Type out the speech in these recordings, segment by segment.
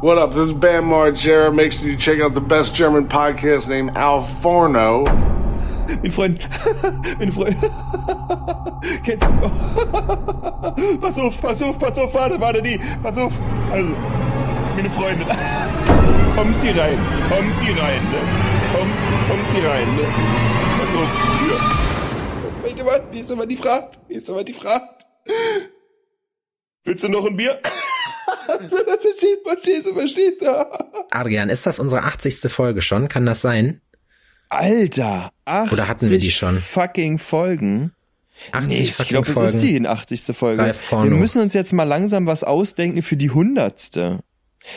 What up? This is Bam Margera. Make sure you check out the best German podcast named Al Forno. Mein Freund. Mein Freund. Kennst du. pass auf, pass auf, pass auf, warte, warte, nie. Pass auf. Also, meine Freunde. kommt die rein, kommt die rein, ne? Kommt, kommt die rein, ne? Pass auf, hier. Warte mal, wie ist aber die Frage? Wie ist aber die Frage? Willst du noch ein Bier? Verstehst, verstehst verstehst? Adrian, ist das unsere 80. Folge schon? Kann das sein? Alter, 80 Oder hatten wir die schon? fucking Folgen. 80 Nee, ich glaube, es ist die 80. Folge. Wir müssen uns jetzt mal langsam was ausdenken für die 100.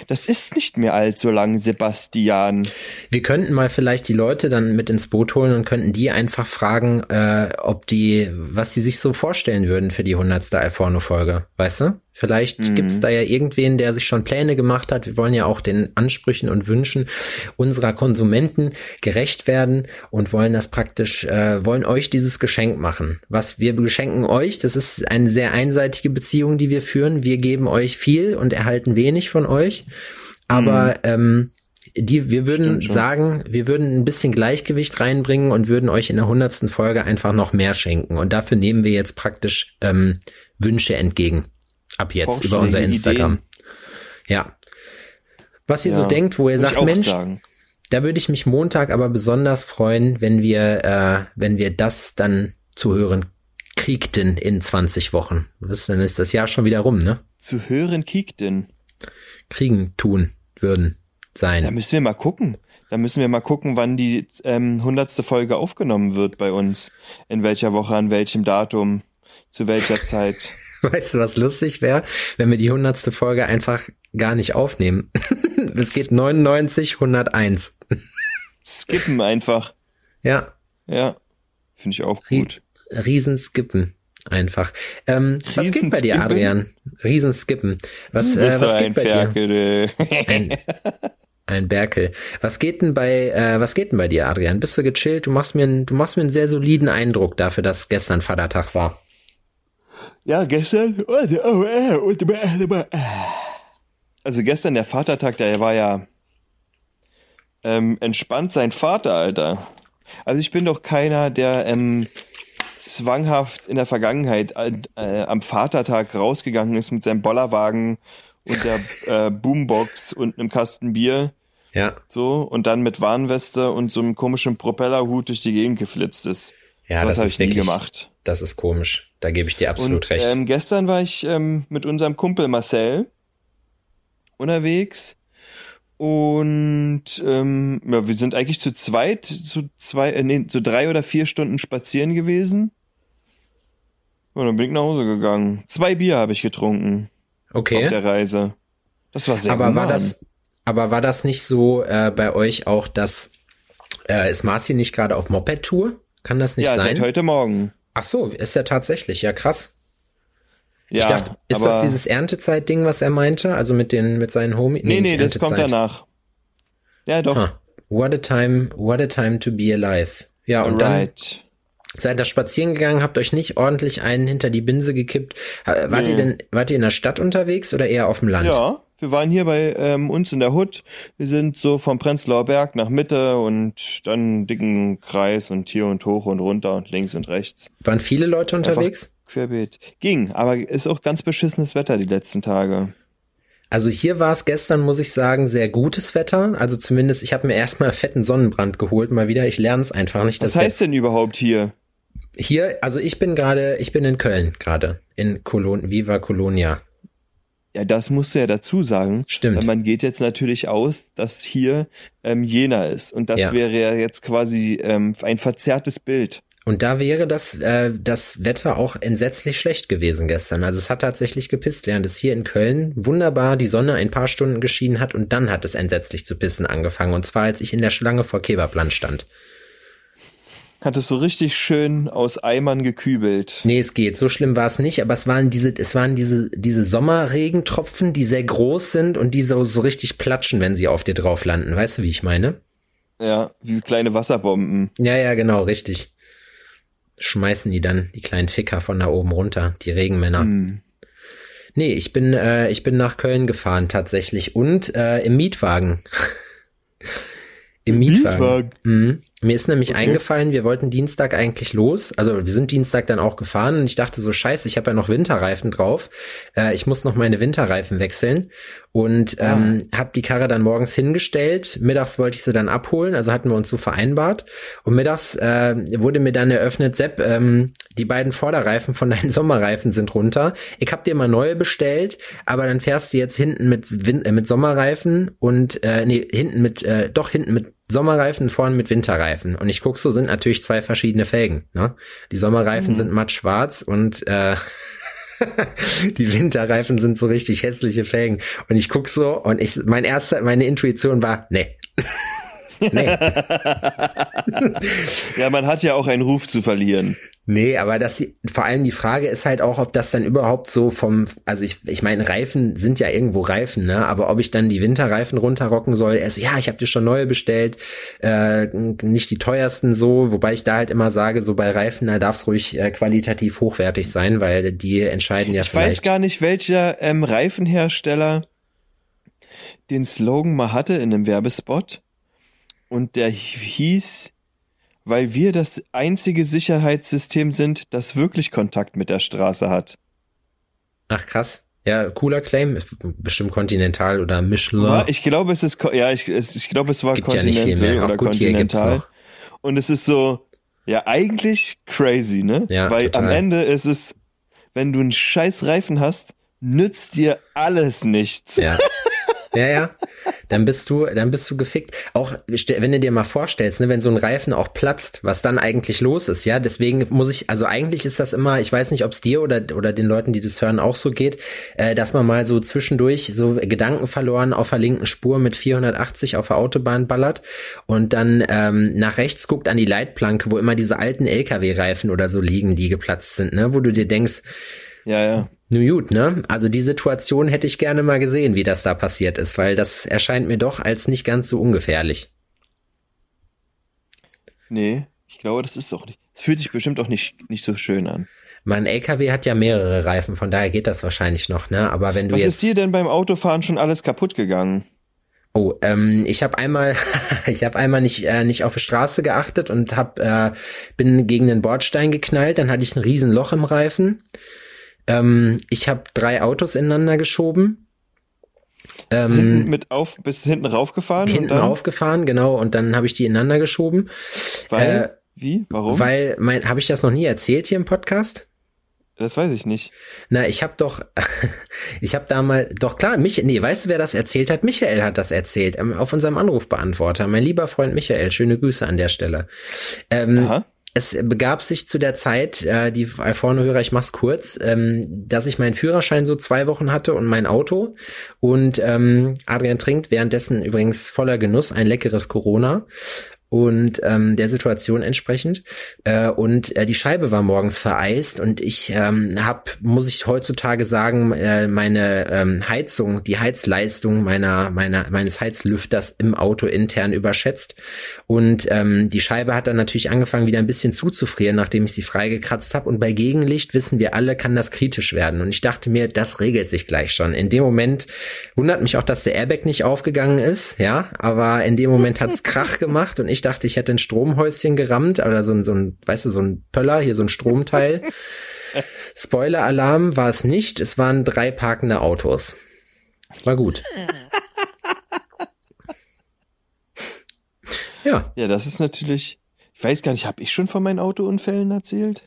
Das ist nicht mehr allzu lang, Sebastian. Wir könnten mal vielleicht die Leute dann mit ins Boot holen und könnten die einfach fragen, äh, ob die, was die sich so vorstellen würden für die 100. Alforno-Folge. Weißt du? Vielleicht Mhm. gibt's da ja irgendwen, der sich schon Pläne gemacht hat. Wir wollen ja auch den Ansprüchen und Wünschen unserer Konsumenten gerecht werden und wollen das praktisch, äh, wollen euch dieses Geschenk machen. Was wir beschenken euch, das ist eine sehr einseitige Beziehung, die wir führen. Wir geben euch viel und erhalten wenig von euch. Aber ähm, die, wir würden sagen, wir würden ein bisschen Gleichgewicht reinbringen und würden euch in der hundertsten Folge einfach noch mehr schenken. Und dafür nehmen wir jetzt praktisch ähm, Wünsche entgegen. Ab jetzt über unser Instagram. Ideen. Ja. Was ihr Ja, so denkt, wo ihr sagt, Mensch, sagen. da würde ich mich Montag aber besonders freuen, wenn wir, äh, wenn wir das dann zu hören kriegten in 20 Wochen. Was, dann ist das Jahr schon wieder rum, ne? Zu hören Kiekten. Kriegen, tun, würden, sein. Da müssen wir mal gucken. Da müssen wir mal gucken, wann die ähm, 100. Folge aufgenommen wird bei uns. In welcher Woche, an welchem Datum, zu welcher Zeit. Weißt du, was lustig wäre, wenn wir die hundertste Folge einfach gar nicht aufnehmen? es geht 99, 101. Skippen einfach. Ja, Ja. Finde ich auch gut. Riesenskippen einfach. Ähm, was geht bei dir? Adrian? Riesenskippen. Was, Du äh, was geht ein bei dir? Ferkel, du. Ein, ein Berkel. Was geht denn bei, äh, was geht denn bei dir, Adrian? Bist du gechillt? Du machst mir, einen, du machst mir einen sehr soliden Eindruck dafür, dass gestern Vatertag war. Ja, gestern. Also gestern der Vatertag, der war ja ähm, entspannt sein Vater, Alter. Also ich bin doch keiner, der ähm, zwanghaft in der Vergangenheit äh, am Vatertag rausgegangen ist mit seinem Bollerwagen und der äh, Boombox und einem Kasten Bier Ja, so und dann mit Warnweste und so einem komischen Propellerhut durch die Gegend geflitzt ist. ja, Was das habe ist ich nie wirklich, gemacht. das ist komisch. Da gebe ich dir absolut Und recht. Ähm, gestern war ich ähm, mit unserem Kumpel Marcel unterwegs und ähm, ja, wir sind eigentlich zu zweit, zu zwei, äh, nee, zu drei oder vier Stunden spazieren gewesen. Und dann bin ich nach Hause gegangen. Zwei Bier habe ich getrunken auf okay. der Reise. Das war sehr Aber war human. das, aber war das nicht so äh, bei euch auch, dass äh, ist Marci nicht gerade auf Moped-Tour? Kann das nicht ja, sein? seit heute Morgen. Ach so, ist er tatsächlich? Ja, krass. Ja, ich dachte, ist das dieses Erntezeit-Ding, was er meinte? Also mit den, mit seinen Homies? Nee, nee, das kommt danach. Ja, doch. Ah, what a time, what a time to be alive. Ja, und dann Alright. seid ihr spazieren gegangen, habt euch nicht ordentlich einen hinter die Binse gekippt. Ha- Wart Nee. ihr denn, wart ihr in der Stadt unterwegs oder eher auf dem Land? Ja, wir waren hier bei ähm, uns in der Hut. Wir sind so vom Prenzlauer Berg nach Mitte und dann einen dicken Kreis und hier und hoch und runter und links und rechts. Waren viele Leute unterwegs? Querbeet. Ging, aber ist auch ganz beschissenes Wetter die letzten Tage. Also hier war es gestern, muss ich sagen, sehr gutes Wetter. Also zumindest, ich habe mir erstmal fetten Sonnenbrand geholt, mal wieder. Ich lerne es einfach nicht. Was heißt denn überhaupt hier? hier, also ich bin gerade, ich bin in Köln gerade, in Colon, Viva Colonia. Ja, das musst du ja dazu sagen. Stimmt. Man geht jetzt natürlich aus, dass hier ähm, Jena ist. Und das Ja. wäre ja jetzt quasi ähm, ein verzerrtes Bild. Und da wäre das, äh, das Wetter auch entsetzlich schlecht gewesen gestern. Also es hat tatsächlich gepisst, während es hier in Köln wunderbar die Sonne ein paar Stunden geschienen hat und dann hat es entsetzlich zu pissen angefangen. Und zwar, als ich in der Schlange vor Kebabland stand. Hat es so richtig schön aus Eimern gekübelt. Nee, es geht. So schlimm war es nicht, aber es waren diese, es waren diese, diese Sommerregentropfen, die sehr groß sind und die so, so richtig platschen, wenn sie auf dir drauf landen. Weißt du, wie ich meine? Ja, wie kleine Wasserbomben. Ja, ja, genau, richtig. Schmeißen die dann, die kleinen Ficker von da oben runter, die Regenmänner. Hm. Nee, ich bin, äh, ich bin nach Köln gefahren tatsächlich und äh, im Mietwagen. Im Mietwagen. Mietwagen. Mhm. Mir ist nämlich okay. eingefallen, wir wollten Dienstag eigentlich los. Also wir sind Dienstag dann auch gefahren und ich dachte so, scheiße, ich habe ja noch Winterreifen drauf. Äh, ich muss noch meine Winterreifen wechseln. Und ah. ähm, habe die Karre dann morgens hingestellt. Mittags wollte ich sie dann abholen, also hatten wir uns so vereinbart. Und mittags äh, wurde mir dann eröffnet, Sepp, ähm, die beiden Vorderreifen von deinen Sommerreifen sind runter. Ich habe dir mal neue bestellt, aber dann fährst du jetzt hinten mit, Win äh, mit Sommerreifen und äh, nee, hinten mit, äh, doch hinten mit Sommerreifen, vorne mit Winterreifen. Und ich guck so, sind natürlich zwei verschiedene Felgen. Ne? Die Sommerreifen mhm. sind matt schwarz und äh, die Winterreifen sind so richtig hässliche Felgen. Und ich guck so und ich, mein erster, meine Intuition war, nee. Nee. ja, man hat ja auch einen Ruf zu verlieren. Nee, aber das vor allem die Frage ist halt auch, ob das dann überhaupt so vom, also ich, ich meine, Reifen sind ja irgendwo Reifen, ne? Aber ob ich dann die Winterreifen runterrocken soll, er so, ja, ich habe dir schon neue bestellt, äh, nicht die teuersten so, wobei ich da halt immer sage, so bei Reifen, da darf es ruhig äh, qualitativ hochwertig sein, weil die entscheiden ja ich vielleicht. Ich weiß gar nicht, welcher ähm, Reifenhersteller den Slogan mal hatte in einem Werbespot und der hieß weil wir das einzige Sicherheitssystem sind, das wirklich Kontakt mit der Straße hat. Ach krass. Ja, cooler Claim, bestimmt Continental oder Michelin. War, ich glaube, es ist, ja, ich, ich glaube, es war Gibt Continental ja oder Continental. Und es ist so, ja, eigentlich crazy, ne? Ja, Weil total. am Ende ist es, wenn du einen scheiß Reifen hast, nützt dir alles nichts. Ja. Ja, ja. Dann bist du, dann bist du gefickt. Auch wenn du dir mal vorstellst, ne, wenn so ein Reifen auch platzt, was dann eigentlich los ist, ja. Deswegen muss ich, also eigentlich ist das immer, ich weiß nicht, ob es dir oder oder den Leuten, die das hören, auch so geht, äh, dass man mal so zwischendurch so Gedanken verloren auf der linken Spur mit 480 auf der Autobahn ballert und dann ähm, nach rechts guckt an die Leitplanke, wo immer diese alten LKW-Reifen oder so liegen, die geplatzt sind, ne, wo du dir denkst, ja, ja. Nun gut, ne? Also die Situation hätte ich gerne mal gesehen, wie das da passiert ist, weil das erscheint mir doch als nicht ganz so ungefährlich. Nee, ich glaube, das ist auch nicht. Es fühlt sich bestimmt auch nicht, nicht so schön an. Mein LKW hat ja mehrere Reifen, von daher geht das wahrscheinlich noch, ne? Aber wenn du Was jetzt. Was ist dir denn beim Autofahren schon alles kaputt gegangen? Oh, ähm, ich habe einmal, ich habe einmal nicht äh, nicht auf die Straße geachtet und hab, äh, bin gegen den Bordstein geknallt. Dann hatte ich ein riesen Loch im Reifen. Ähm, ich habe drei Autos ineinander geschoben. Ähm, hinten mit auf, bis hinten raufgefahren? Hinten raufgefahren, genau, und dann habe ich die ineinander geschoben. Weil? Äh, wie? Warum? Weil, mein, habe ich das noch nie erzählt hier im Podcast? Das weiß ich nicht. Na, ich habe doch, ich habe da mal, doch klar, mich, nee, weißt du, wer das erzählt hat? Michael hat das erzählt, ähm, auf unserem Anrufbeantworter. Mein lieber Freund Michael, schöne Grüße an der Stelle. Ähm, Aha es begab sich zu der Zeit, äh, die vorne höre ich mach's kurz, ähm, dass ich meinen Führerschein so zwei Wochen hatte und mein Auto. Und ähm, Adrian trinkt währenddessen übrigens voller Genuss ein leckeres Corona und ähm, der Situation entsprechend. Äh, und äh, die Scheibe war morgens vereist und ich ähm, habe, muss ich heutzutage sagen, äh, meine ähm, Heizung, die Heizleistung meiner, meiner meines Heizlüfters im Auto intern überschätzt. Und ähm, die Scheibe hat dann natürlich angefangen, wieder ein bisschen zuzufrieren, nachdem ich sie freigekratzt habe. Und bei Gegenlicht wissen wir alle, kann das kritisch werden. Und ich dachte mir, das regelt sich gleich schon. In dem Moment wundert mich auch, dass der Airbag nicht aufgegangen ist, ja, aber in dem Moment hat's Krach gemacht und ich ich dachte, ich hätte ein Stromhäuschen gerammt oder so ein, so ein, weißt du, so ein Pöller, hier so ein Stromteil. Spoiler-Alarm war es nicht, es waren drei parkende Autos. War gut. ja. Ja, das ist natürlich, ich weiß gar nicht, habe ich schon von meinen Autounfällen erzählt?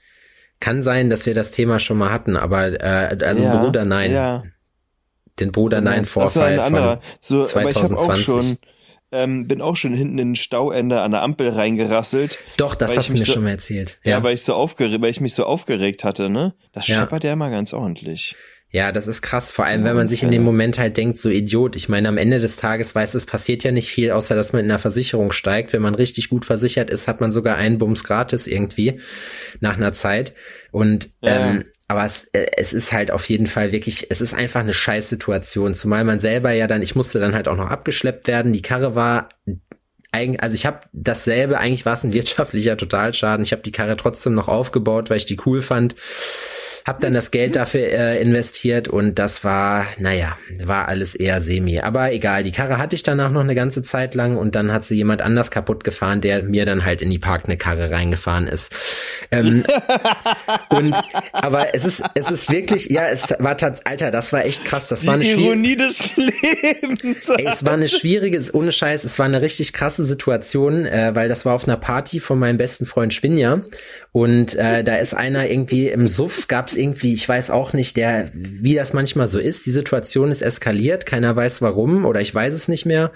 Kann sein, dass wir das Thema schon mal hatten, aber äh, also ja, Bruder nein. Ja. Den Bruder nein Vorfall von so, 2020. Aber ich habe auch schon ähm, bin auch schon hinten in ein Stauende an der Ampel reingerasselt. Doch, das hast du mir so, schon mal erzählt. Ja. ja, weil ich so aufgeregt, weil ich mich so aufgeregt hatte, ne? Das scheppert ja immer ganz ordentlich. Ja, das ist krass, vor allem wenn man sich in dem Moment halt denkt, so Idiot. Ich meine, am Ende des Tages weiß es passiert ja nicht viel, außer dass man in der Versicherung steigt. Wenn man richtig gut versichert ist, hat man sogar einen Bums gratis irgendwie nach einer Zeit. Und ja. ähm, aber es, äh, es ist halt auf jeden Fall wirklich, es ist einfach eine Scheißsituation, zumal man selber ja dann, ich musste dann halt auch noch abgeschleppt werden. Die Karre war eigentlich, also ich habe dasselbe, eigentlich war es ein wirtschaftlicher Totalschaden. Ich habe die Karre trotzdem noch aufgebaut, weil ich die cool fand. Hab dann das Geld dafür äh, investiert und das war, naja, war alles eher semi. Aber egal, die Karre hatte ich danach noch eine ganze Zeit lang und dann hat sie jemand anders kaputt gefahren, der mir dann halt in die Park eine Karre reingefahren ist. Ähm, und aber es ist, es ist wirklich, ja, es war tatsächlich, Alter, das war echt krass. Das Die war eine Ironie des Lebens. Ey, es war eine schwierige, ohne Scheiß, es war eine richtig krasse Situation, äh, weil das war auf einer Party von meinem besten Freund Schwinja und äh, da ist einer irgendwie im Suff, gab es irgendwie, ich weiß auch nicht, der, wie das manchmal so ist, die Situation ist eskaliert, keiner weiß warum oder ich weiß es nicht mehr.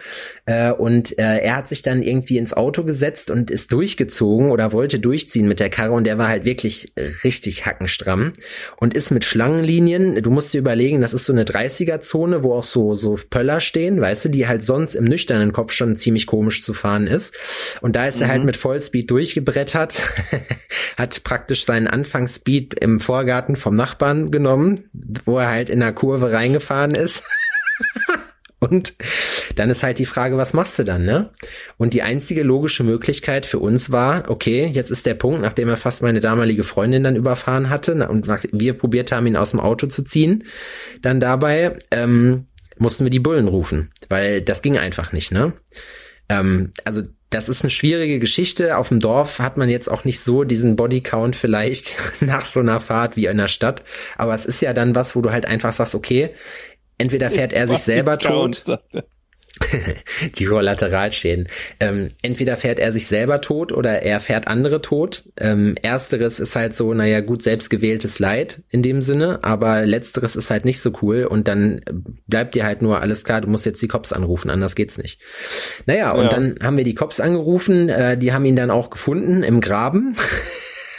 Äh, und äh, er hat sich dann irgendwie ins Auto gesetzt und ist durchgezogen oder wollte durchziehen mit der Karre und der war halt wirklich richtig hackenstramm und ist mit Schlangenlinien, du musst dir überlegen, das ist so eine 30er-Zone, wo auch so, so Pöller stehen, weißt du, die halt sonst im nüchternen Kopf schon ziemlich komisch zu fahren ist. Und da ist er halt mit Vollspeed durchgebrettert. hat praktisch seinen Anfangsspeed im Vorgarten vom Nachbarn genommen, wo er halt in der Kurve reingefahren ist. Und dann ist halt die Frage, was machst du dann, ne? Und die einzige logische Möglichkeit für uns war, okay, jetzt ist der Punkt, nachdem er fast meine damalige Freundin dann überfahren hatte und wir probiert haben, ihn aus dem Auto zu ziehen, dann dabei ähm, mussten wir die Bullen rufen, weil das ging einfach nicht, ne? Ähm, also das ist eine schwierige Geschichte. Auf dem Dorf hat man jetzt auch nicht so diesen Bodycount vielleicht nach so einer Fahrt wie in der Stadt. Aber es ist ja dann was, wo du halt einfach sagst, okay, entweder fährt er sich selber tot. die Kollateralschäden. Ähm, entweder fährt er sich selber tot oder er fährt andere tot. Ähm, ersteres ist halt so, naja, gut, selbstgewähltes Leid in dem Sinne, aber letzteres ist halt nicht so cool und dann bleibt dir halt nur alles klar, du musst jetzt die Cops anrufen, anders geht's nicht. Naja, und Ja. dann haben wir die Cops angerufen, äh, die haben ihn dann auch gefunden im Graben.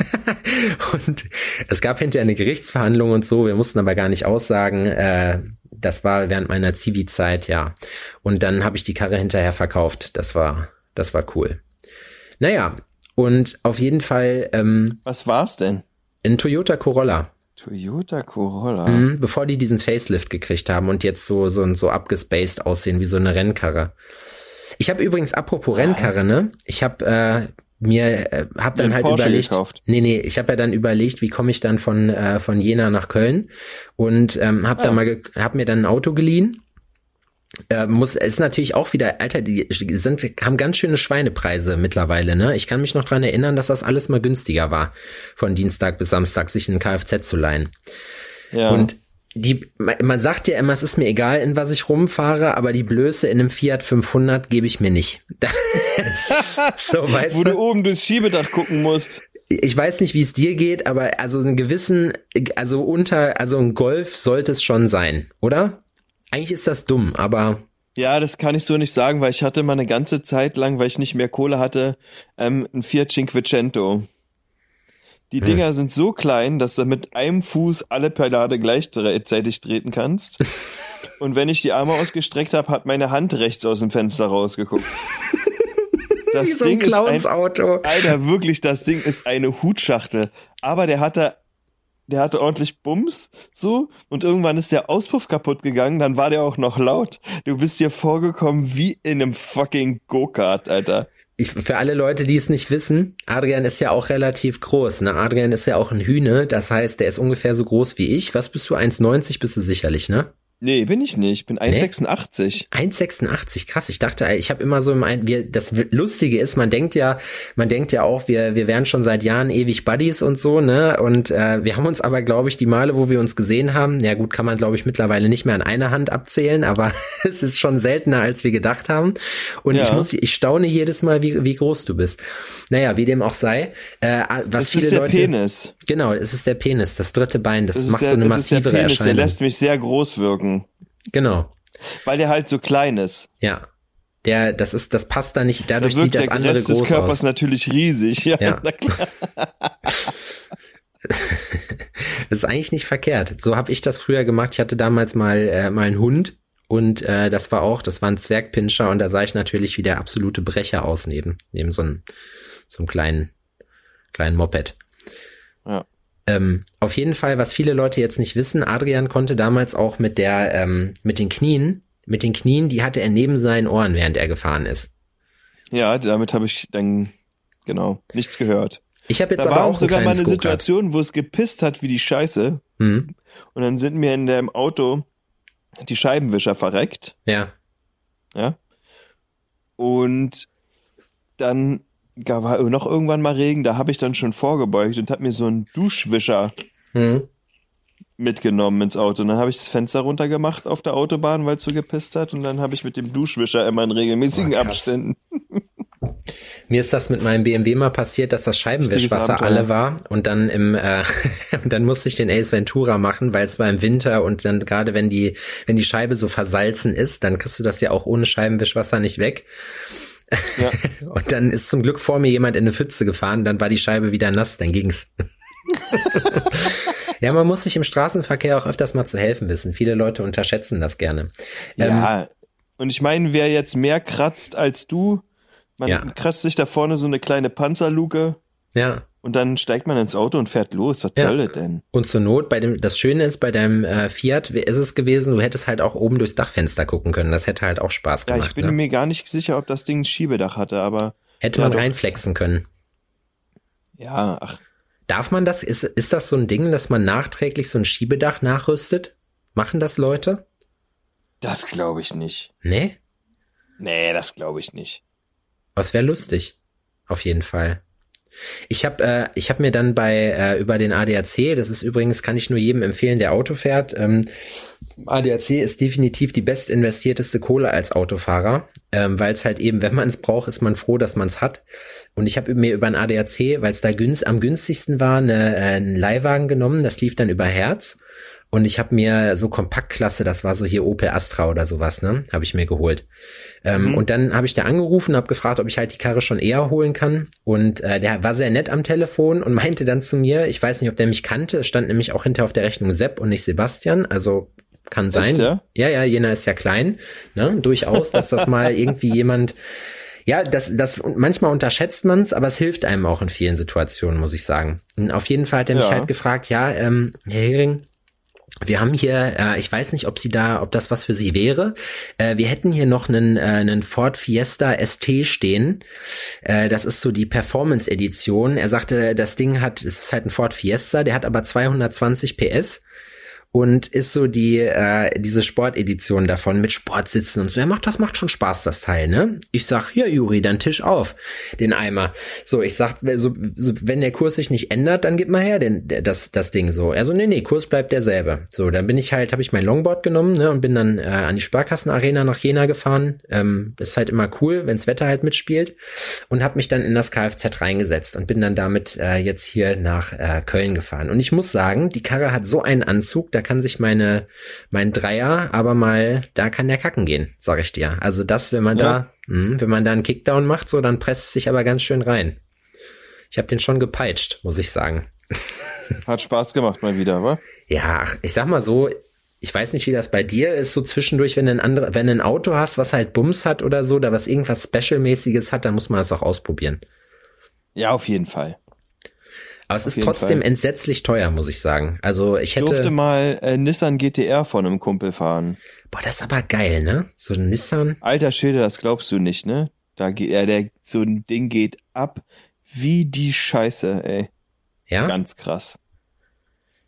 und es gab hinterher eine Gerichtsverhandlung und so, wir mussten aber gar nicht aussagen. Äh, das war während meiner Zivi-Zeit, ja. Und dann habe ich die Karre hinterher verkauft. Das war, das war cool. Naja, und auf jeden Fall ähm, Was war's denn? ein Toyota Corolla. Toyota Corolla. Mhm, bevor die diesen Facelift gekriegt haben und jetzt so so so abgespaced aussehen wie so eine Rennkarre. Ich habe übrigens apropos Rennkarre, ne? Ich habe äh, mir äh, hab dann halt Porsche überlegt. gekauft. Nee, nee, ich habe ja dann überlegt, wie komme ich dann von äh, von Jena nach Köln und ähm, habe Ah. dann mal ge- hab mir dann ein Auto geliehen. Äh, muss ist natürlich auch wieder Alter, die sind haben ganz schöne Schweinepreise mittlerweile, ne? Ich kann mich noch dran erinnern, dass das alles mal günstiger war, von Dienstag bis Samstag sich ein Kfz zu leihen. Ja. Und die, man sagt ja immer, es ist mir egal, in was ich rumfahre, aber die Blöße in einem Fiat 500 gebe ich mir nicht. so, weißt Wo du du? oben durchs Schiebedach gucken musst. Ich weiß nicht, wie es dir geht, aber also einen gewissen, also unter, also ein Golf sollte es schon sein, oder? Eigentlich ist das dumm, aber Ja, das kann ich so nicht sagen, weil ich hatte mal eine ganze Zeit lang, weil ich nicht mehr Kohle hatte, ähm, ein Fiat Cinquecento. Die Dinger sind so klein, dass du mit einem Fuß alle Pedale gleichzeitig treten kannst. Und wenn ich die Arme ausgestreckt habe, hat meine Hand rechts aus dem Fenster rausgeguckt. Das wie so ein Ding ist ein, Clowns-Auto. Alter, wirklich, das Ding ist eine Hutschachtel. Aber der hatte, der hatte ordentlich Bums, so. Und irgendwann ist der Auspuff kaputt gegangen, dann war der auch noch laut. Du bist dir vorgekommen wie in einem fucking Go-Kart, Alter. Ich, für alle Leute, die es nicht wissen, Adrian ist ja auch relativ groß. Ne? Adrian ist ja auch ein Hühne, das heißt, der ist ungefähr so groß wie ich. Was bist du? 1,90 bist du sicherlich, ne? Nee, bin ich nicht. Ich bin 1,86. 1,86, krass. Ich dachte, ich habe immer so im ein, wir, das Lustige ist, man denkt ja, man denkt ja auch, wir, wir wären schon seit Jahren ewig Buddies und so, ne? Und äh, wir haben uns aber, glaube ich, die Male, wo wir uns gesehen haben, ja gut, kann man, glaube ich, mittlerweile nicht mehr an einer Hand abzählen, aber es ist schon seltener, als wir gedacht haben. Und Ja. ich muss, ich staune jedes Mal, wie, wie groß du bist. Naja, wie dem auch sei, äh, was Das viele ist der Leute. Penis. Genau, es ist der Penis, das dritte Bein, das, Das macht der, so eine das ist der massivere Penis, der Erscheinung. lässt mich sehr groß wirken. Genau. Weil der halt so klein ist. Ja. Der, das ist, das passt da nicht, Da dadurch wirkt sieht das der andere Rest des groß Körpers aus. natürlich riesig. Ja, Ja. na klar. Das ist eigentlich nicht verkehrt. So habe ich das früher gemacht. Ich hatte damals mal, äh, mal einen Hund und äh, das war auch, das war ein Zwergpinscher und da sah ich natürlich wie der absolute Brecher aus neben, neben so einem, so einem kleinen, kleinen Moped. Ja. Ähm, auf jeden Fall, was viele Leute jetzt nicht wissen, Adrian konnte damals auch mit der, ähm, mit den Knien, mit den Knien, die hatte er neben seinen Ohren, während er gefahren ist. Ja, damit habe ich dann genau nichts gehört. Ich habe jetzt da aber war auch sogar mal eine. Situation, wo es gepisst hat wie die Scheiße. Hm. Und dann sind mir in dem Auto die Scheibenwischer verreckt. Ja. Ja. Und dann gab war noch irgendwann mal Regen, da habe ich dann schon vorgebeugt und habe mir so einen Duschwischer Hm. mitgenommen ins Auto. Und dann habe ich das Fenster runtergemacht auf der Autobahn, weil es so gepisst hat. Und dann habe ich mit dem Duschwischer immer in regelmäßigen krass. Abständen. Mir ist das mit meinem BMW mal passiert, dass das Scheibenwischwasser alle war und dann im äh, dann musste ich den Ace Ventura machen, weil es war im Winter und dann gerade wenn die wenn die Scheibe so versalzen ist, dann kriegst du das ja auch ohne Scheibenwischwasser nicht weg. Ja. Und dann ist zum Glück vor mir jemand in eine Pfütze gefahren, dann war die Scheibe wieder nass, dann ging's. ja, man muss sich im Straßenverkehr auch öfters mal zu helfen wissen. Viele Leute unterschätzen das gerne. Ähm, Ja. Und ich meine, wer jetzt mehr kratzt als du, man Ja. kratzt sich da vorne so eine kleine Panzerluke ja. Und dann steigt man ins Auto und fährt los. Was Ja. soll das denn? Und zur Not, bei dem, das Schöne ist, bei deinem äh, Fiat ist es gewesen, du hättest halt auch oben durchs Dachfenster gucken können. Das hätte halt auch Spaß Ja, gemacht. ich bin ne? mir gar nicht sicher, ob das Ding ein Schiebedach hatte, aber Hätte Ja, man reinflexen können. ja, ach, Darf man das? Ist, ist das so ein Ding, dass man nachträglich so ein Schiebedach nachrüstet? Machen das Leute? das glaube ich nicht. Nee? Nee, das glaube ich nicht. Was wäre lustig. Auf jeden Fall. Ich habe äh, ich hab mir dann bei äh, über den ADAC, das ist übrigens, kann ich nur jedem empfehlen, der Auto fährt. Ähm, ADAC ist definitiv die best investierteste Kohle als Autofahrer, ähm, weil es halt eben, wenn man es braucht, ist man froh, dass man es hat. Und ich habe mir über ein ADAC, weil es da günst, am günstigsten war, eine, äh, einen Leihwagen genommen. Das lief dann über Herz. Und ich habe mir so Kompaktklasse, das war so hier Opel Astra oder sowas, ne, habe ich mir geholt. Ähm, Mhm. Und dann habe ich da angerufen, habe gefragt, ob ich halt die Karre schon eher holen kann. Und äh, der war sehr nett am Telefon und meinte dann zu mir, ich weiß nicht, ob der mich kannte, es stand nämlich auch hinter auf der Rechnung Sepp und nicht Sebastian, also kann sein. der? Ja, ja, jener ist ja klein, ne, durchaus, dass das mal irgendwie jemand ja, das, das, manchmal unterschätzt man es, aber es hilft einem auch in vielen Situationen, muss ich sagen. Und auf jeden Fall hat er mich Ja. halt gefragt, ja, ähm, Herr Hering, wir haben hier, äh, ich weiß nicht, ob Sie da, ob das was für Sie wäre. Äh, wir hätten hier noch einen, äh, einen Ford Fiesta ST stehen. Äh, das ist so die Performance Edition. Er sagte, das Ding hat, es ist halt ein Ford Fiesta, der hat aber 220 PS und ist so die äh, diese Sportedition davon mit Sportsitzen und so. Er macht das macht schon Spaß das Teil, ne? Ich sag, ja Juri, dann Tisch auf, den Eimer. So, ich sag, so, so, wenn der Kurs sich nicht ändert, dann gib mal her den das das Ding so. Also nee, nee, Kurs bleibt derselbe. So, dann bin ich halt, habe ich mein Longboard genommen, ne, und bin dann äh, an die Sparkassenarena nach Jena gefahren. Ähm, ist halt immer cool, wenns Wetter halt mitspielt und habe mich dann in das Kfz reingesetzt und bin dann damit äh, jetzt hier nach äh, Köln gefahren. Und ich muss sagen, die Karre hat so einen Anzug, da kann sich meine mein Dreier, aber mal da kann der kacken gehen, sag ich dir. Also das, wenn man Ja. da, mh, wenn man da einen Kickdown macht, so dann presst es sich aber ganz schön rein. Ich habe den schon gepeitscht, muss ich sagen. Hat Spaß gemacht mal wieder, wa? Ja, ich sag mal so, ich weiß nicht, wie das bei dir ist, so zwischendurch, wenn du ein andere, wenn du ein Auto hast, was halt Bums hat oder so, da was irgendwas Special-mäßiges hat, dann muss man das auch ausprobieren. Ja, auf jeden Fall. Aber es ist jeden trotzdem Fall. entsetzlich teuer, muss ich sagen. Also ich Ich durfte hätte, mal äh, Nissan GTR von einem Kumpel fahren. boah, das ist aber geil, ne? So ein Nissan. Alter Schilder, das glaubst du nicht, ne? Da geht, ja, der, so ein Ding geht ab wie die Scheiße, ey. Ja? Ganz krass.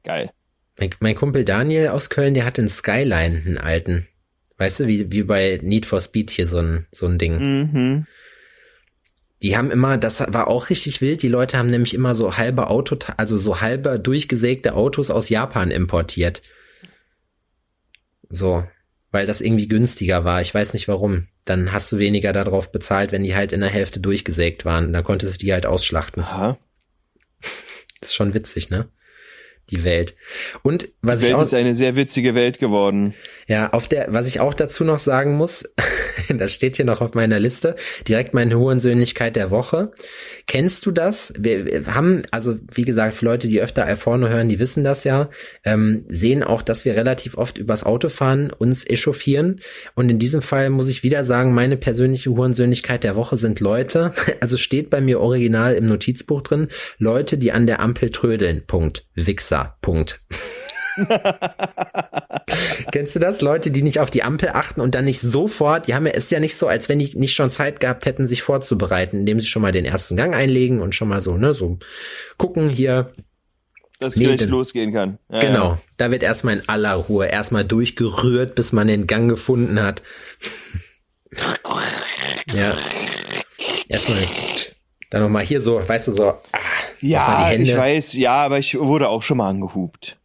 Geil. Mein, mein Kumpel Daniel aus Köln, der hat einen Skyline, einen alten. Weißt du, wie, wie bei Need for Speed hier so ein, so ein Ding. Mhm. Die haben immer, das war auch richtig wild, die Leute haben nämlich immer so halbe Auto, also so halbe durchgesägte Autos aus Japan importiert. So, weil das irgendwie günstiger war. Ich weiß nicht warum. Dann hast du weniger darauf bezahlt, wenn die halt in der Hälfte durchgesägt waren. Dann konntest du die halt ausschlachten. Aha. Das ist schon witzig, ne? Die Welt. Und was Die ich Welt auch, ist eine sehr witzige Welt geworden. Ja, auf der, was ich auch dazu noch sagen muss, das steht hier noch auf meiner Liste, direkt meine Hurensöhnlichkeit der Woche. Kennst du das? Wir, wir haben, also wie gesagt, für Leute, die öfter Alforno hören, die wissen das ja, ähm, sehen auch, dass wir relativ oft übers Autofahren uns echauffieren. Und in diesem Fall muss ich wieder sagen, meine persönliche Hurensöhnlichkeit der Woche sind Leute, also steht bei mir original im Notizbuch drin, Leute, die an der Ampel trödeln. Punkt. Wichser. Punkt. Kennst du das? Leute, die nicht auf die Ampel achten und dann nicht sofort, die haben ja, ist ja nicht so, als wenn die nicht schon Zeit gehabt hätten, sich vorzubereiten, indem sie schon mal den ersten Gang einlegen und schon mal so, ne, so gucken hier. Dass nee, gleich losgehen kann. Ja, genau. Ja. Da wird erstmal in aller Ruhe erstmal durchgerührt, bis man den Gang gefunden hat. ja. Erstmal dann nochmal hier so, weißt du, so. Ah, ja, ich weiß, ja, aber ich wurde auch schon mal angehupt.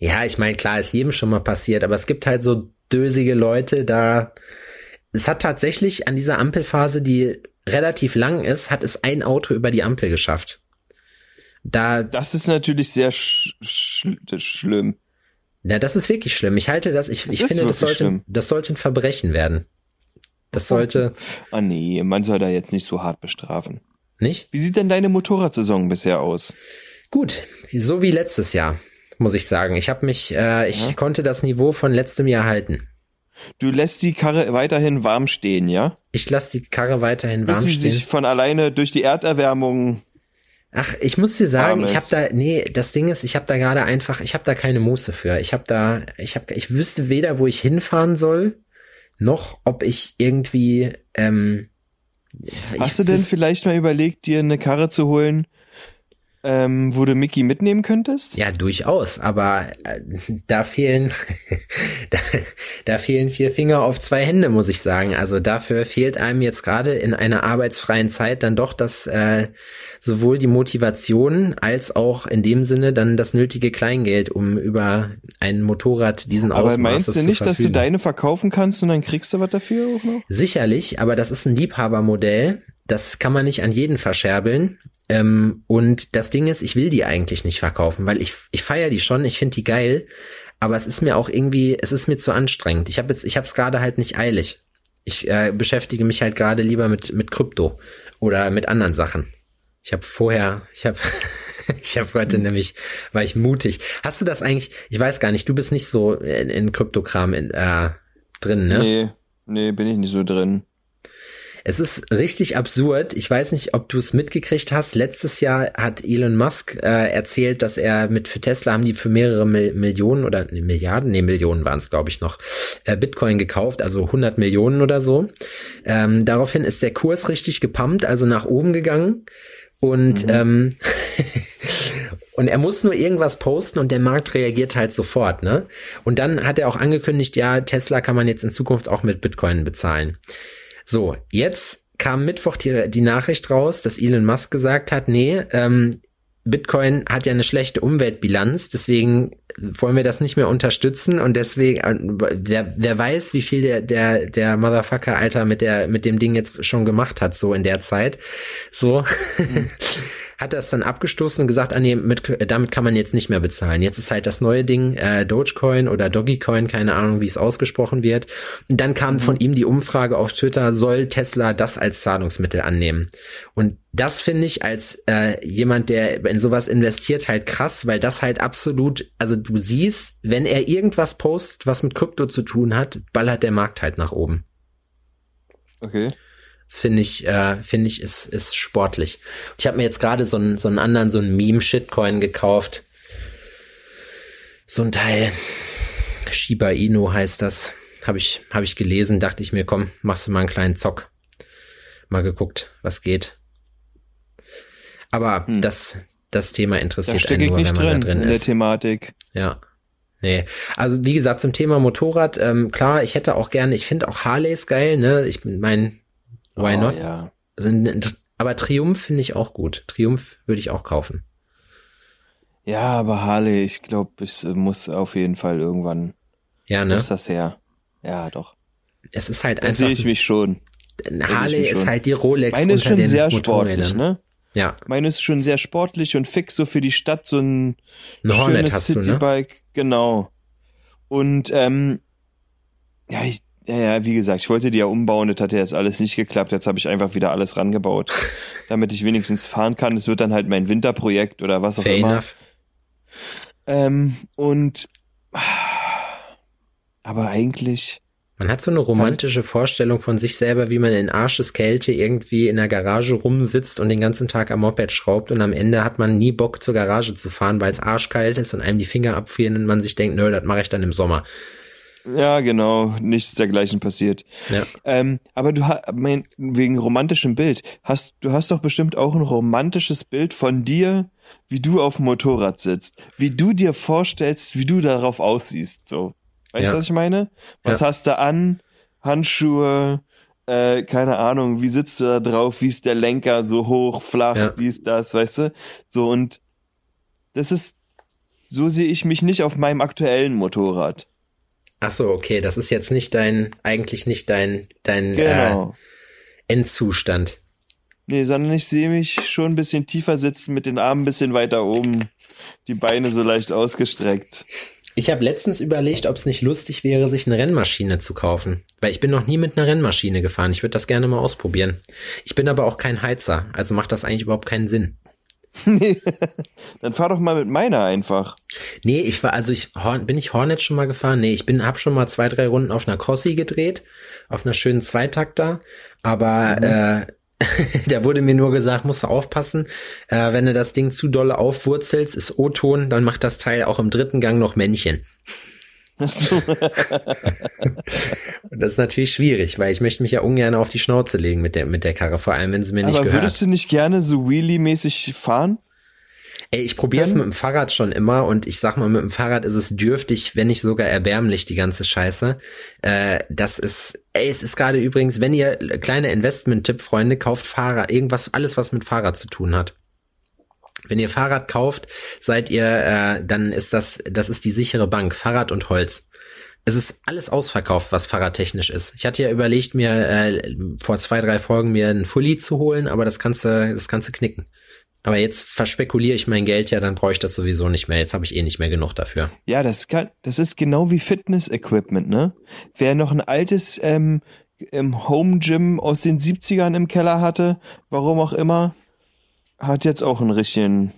Ja, ich meine, klar, ist jedem schon mal passiert, aber es gibt halt so dösige Leute, da es hat tatsächlich an dieser Ampelphase, die relativ lang ist, hat es ein Auto über die Ampel geschafft. Da Das ist natürlich sehr sch sch schlimm. Na, das ist wirklich schlimm. Ich halte das, ich, das ich finde, das sollte, das sollte ein Verbrechen werden. Das sollte. Ah, nee, man soll da jetzt nicht so hart bestrafen. Nicht? Wie sieht denn deine Motorradsaison bisher aus? Gut, so wie letztes Jahr muss ich sagen. Ich habe mich, äh, ich ja. konnte das Niveau von letztem Jahr halten. Du lässt die Karre weiterhin warm stehen, ja? Ich lasse die Karre weiterhin warm Bis sie stehen. sich von alleine durch die Erderwärmung. Ach, ich muss dir sagen, ich habe da, nee, das Ding ist, ich habe da gerade einfach, ich habe da keine Muße für. Ich habe da, ich habe, ich wüsste weder, wo ich hinfahren soll, noch ob ich irgendwie. Ähm, Hast du denn vielleicht mal überlegt, dir eine Karre zu holen, ähm, wo du Mickey mitnehmen könntest? Ja, durchaus, aber äh, da fehlen da, da fehlen vier Finger auf zwei Hände, muss ich sagen. Also dafür fehlt einem jetzt gerade in einer arbeitsfreien Zeit dann doch das äh, sowohl die Motivation als auch in dem Sinne dann das nötige Kleingeld, um über ein Motorrad diesen aber Aber meinst du nicht, dass du deine verkaufen kannst und dann kriegst du was dafür auch noch? Sicherlich, aber das ist ein Liebhabermodell. Das kann man nicht an jeden verscherbeln. Ähm, und das Ding ist, ich will die eigentlich nicht verkaufen, weil ich, ich feiere die schon, ich finde die geil, aber es ist mir auch irgendwie, es ist mir zu anstrengend. Ich habe jetzt, ich habe es gerade halt nicht eilig. Ich äh, beschäftige mich halt gerade lieber mit mit Krypto oder mit anderen Sachen. Ich habe vorher, ich habe ich habe heute mhm. nämlich war ich mutig. Hast du das eigentlich? Ich weiß gar nicht. Du bist nicht so in, in Kryptokram in, äh, drin, ne? Nee, nee, bin ich nicht so drin. Es ist richtig absurd. Ich weiß nicht, ob du es mitgekriegt hast. Letztes Jahr hat Elon Musk äh, erzählt, dass er mit für Tesla haben die für mehrere Mil Millionen oder ne, Milliarden, nee, Millionen waren es, glaube ich, noch, äh, Bitcoin gekauft, also 100 Millionen oder so. Ähm, daraufhin ist der Kurs richtig gepumpt, also nach oben gegangen. Und mhm. ähm, und er muss nur irgendwas posten und der Markt reagiert halt sofort, ne? Und dann hat er auch angekündigt, ja, Tesla kann man jetzt in Zukunft auch mit Bitcoin bezahlen. So, jetzt kam Mittwoch die, die Nachricht raus, dass Elon Musk gesagt hat, nee, ähm, Bitcoin hat ja eine schlechte Umweltbilanz, deswegen wollen wir das nicht mehr unterstützen und deswegen, äh, wer, wer weiß, wie viel der, der, der Motherfucker, Alter, mit der, mit dem Ding jetzt schon gemacht hat, so in der Zeit. So. Mhm. hat das dann abgestoßen und gesagt, ah nee, mit, damit kann man jetzt nicht mehr bezahlen. Jetzt ist halt das neue Ding, äh, Dogecoin oder Doggycoin, keine Ahnung, wie es ausgesprochen wird. Und dann kam mhm. von ihm die Umfrage auf Twitter, soll Tesla das als Zahlungsmittel annehmen? Und das finde ich als äh, jemand, der in sowas investiert, halt krass, weil das halt absolut, also du siehst, wenn er irgendwas postet, was mit Krypto zu tun hat, ballert der Markt halt nach oben. Okay. Das finde ich, äh, finde ich, ist, ist sportlich. Ich habe mir jetzt gerade so einen, so einen anderen, so einen Meme-Shitcoin gekauft. So ein Teil. Shiba Inu heißt das. Habe ich, hab ich gelesen, dachte ich mir, komm, machst du mal einen kleinen Zock. Mal geguckt, was geht. Aber hm. das, das Thema interessiert da einen nur, wenn man drin, da drin in ist. der Thematik. Ja. Nee, also wie gesagt, zum Thema Motorrad, ähm, klar, ich hätte auch gerne, ich finde auch Harleys geil, ne? Ich mein, Why oh, not? Ja. aber Triumph finde ich auch gut. Triumph würde ich auch kaufen. Ja, aber Harley, ich glaube, es muss auf jeden Fall irgendwann. Ja, ne? Muss das her. Ja, doch. Es ist halt da einfach. sehe ich mich schon. Harley ist halt die Rolex Meine ist schon sehr sportlich, ne? Ja. Meine ist schon sehr sportlich und fix so für die Stadt, so ein, ein schönes Citybike, ne? genau. Und ähm, ja, ich ja, ja, wie gesagt, ich wollte die ja umbauen, das hat ja jetzt alles nicht geklappt. Jetzt habe ich einfach wieder alles rangebaut, damit ich wenigstens fahren kann. Es wird dann halt mein Winterprojekt oder was auch Fair immer. Enough. Ähm, und aber eigentlich. Man hat so eine romantische Vorstellung von sich selber, wie man in Arscheskälte irgendwie in der Garage rumsitzt und den ganzen Tag am Moped schraubt und am Ende hat man nie Bock zur Garage zu fahren, weil es arschkalt ist und einem die Finger abfrieren und man sich denkt, nö, das mache ich dann im Sommer. Ja, genau, nichts dergleichen passiert. Ja. Ähm, aber du hast, mein, wegen romantischem Bild, hast, du hast doch bestimmt auch ein romantisches Bild von dir, wie du auf dem Motorrad sitzt, wie du dir vorstellst, wie du darauf aussiehst, so. Weißt du, Ja. was ich meine? Was Ja. hast du an? Handschuhe, äh, keine Ahnung, wie sitzt du da drauf? Wie ist der Lenker so hoch, flach, wie ist das, weißt du? So und das ist, so sehe ich mich nicht auf meinem aktuellen Motorrad. Ach so, okay, das ist jetzt nicht dein, eigentlich nicht dein, dein Genau. äh, Endzustand. Nee, sondern ich sehe mich schon ein bisschen tiefer sitzen, mit den Armen ein bisschen weiter oben, die Beine so leicht ausgestreckt. Ich habe letztens überlegt, ob es nicht lustig wäre, sich eine Rennmaschine zu kaufen. Weil ich bin noch nie mit einer Rennmaschine gefahren. Ich würde das gerne mal ausprobieren. Ich bin aber auch kein Heizer, also macht das eigentlich überhaupt keinen Sinn. Nee, dann fahr doch mal mit meiner einfach. Nee, ich war, also ich bin ich Hornet schon mal gefahren? Nee, ich bin, hab schon mal zwei, drei Runden auf einer Crossi gedreht, auf einer schönen Zweitakter, aber äh, da wurde mir nur gesagt, musst du aufpassen, äh, wenn du das Ding zu dolle aufwurzelst, ist O-Ton, dann macht das Teil auch im dritten Gang noch Männchen. Und das ist natürlich schwierig, weil ich möchte mich ja ungern auf die Schnauze legen mit der, mit der Karre, vor allem wenn sie mir nicht Aber gehört. würdest du nicht gerne so Wheelie-mäßig fahren? Ey, ich probiere es mit dem Fahrrad schon immer und ich sag mal, mit dem Fahrrad ist es dürftig, wenn nicht sogar erbärmlich, die ganze Scheiße. Äh, das ist, ey, es ist gerade übrigens, wenn ihr, kleiner Investment-Tipp, Freunde, kauft Fahrrad, irgendwas, alles, was mit Fahrrad zu tun hat. Wenn ihr Fahrrad kauft, seid ihr, äh, dann ist das, das ist die sichere Bank, Fahrrad und Holz. Es ist alles ausverkauft, was fahrradtechnisch ist. Ich hatte ja überlegt, mir äh, vor zwei, drei Folgen mir einen Fully zu holen, aber das kannst du, das kannst du knicken. Aber jetzt verspekuliere ich mein Geld ja, dann brauche ich das sowieso nicht mehr. Jetzt habe ich eh nicht mehr genug dafür. Ja, das kann, das ist genau wie Fitness-Equipment, ne? Wer noch ein altes ähm, ähm, Home Gym aus den 70ern im Keller hatte, warum auch immer, hat jetzt auch einen richtigen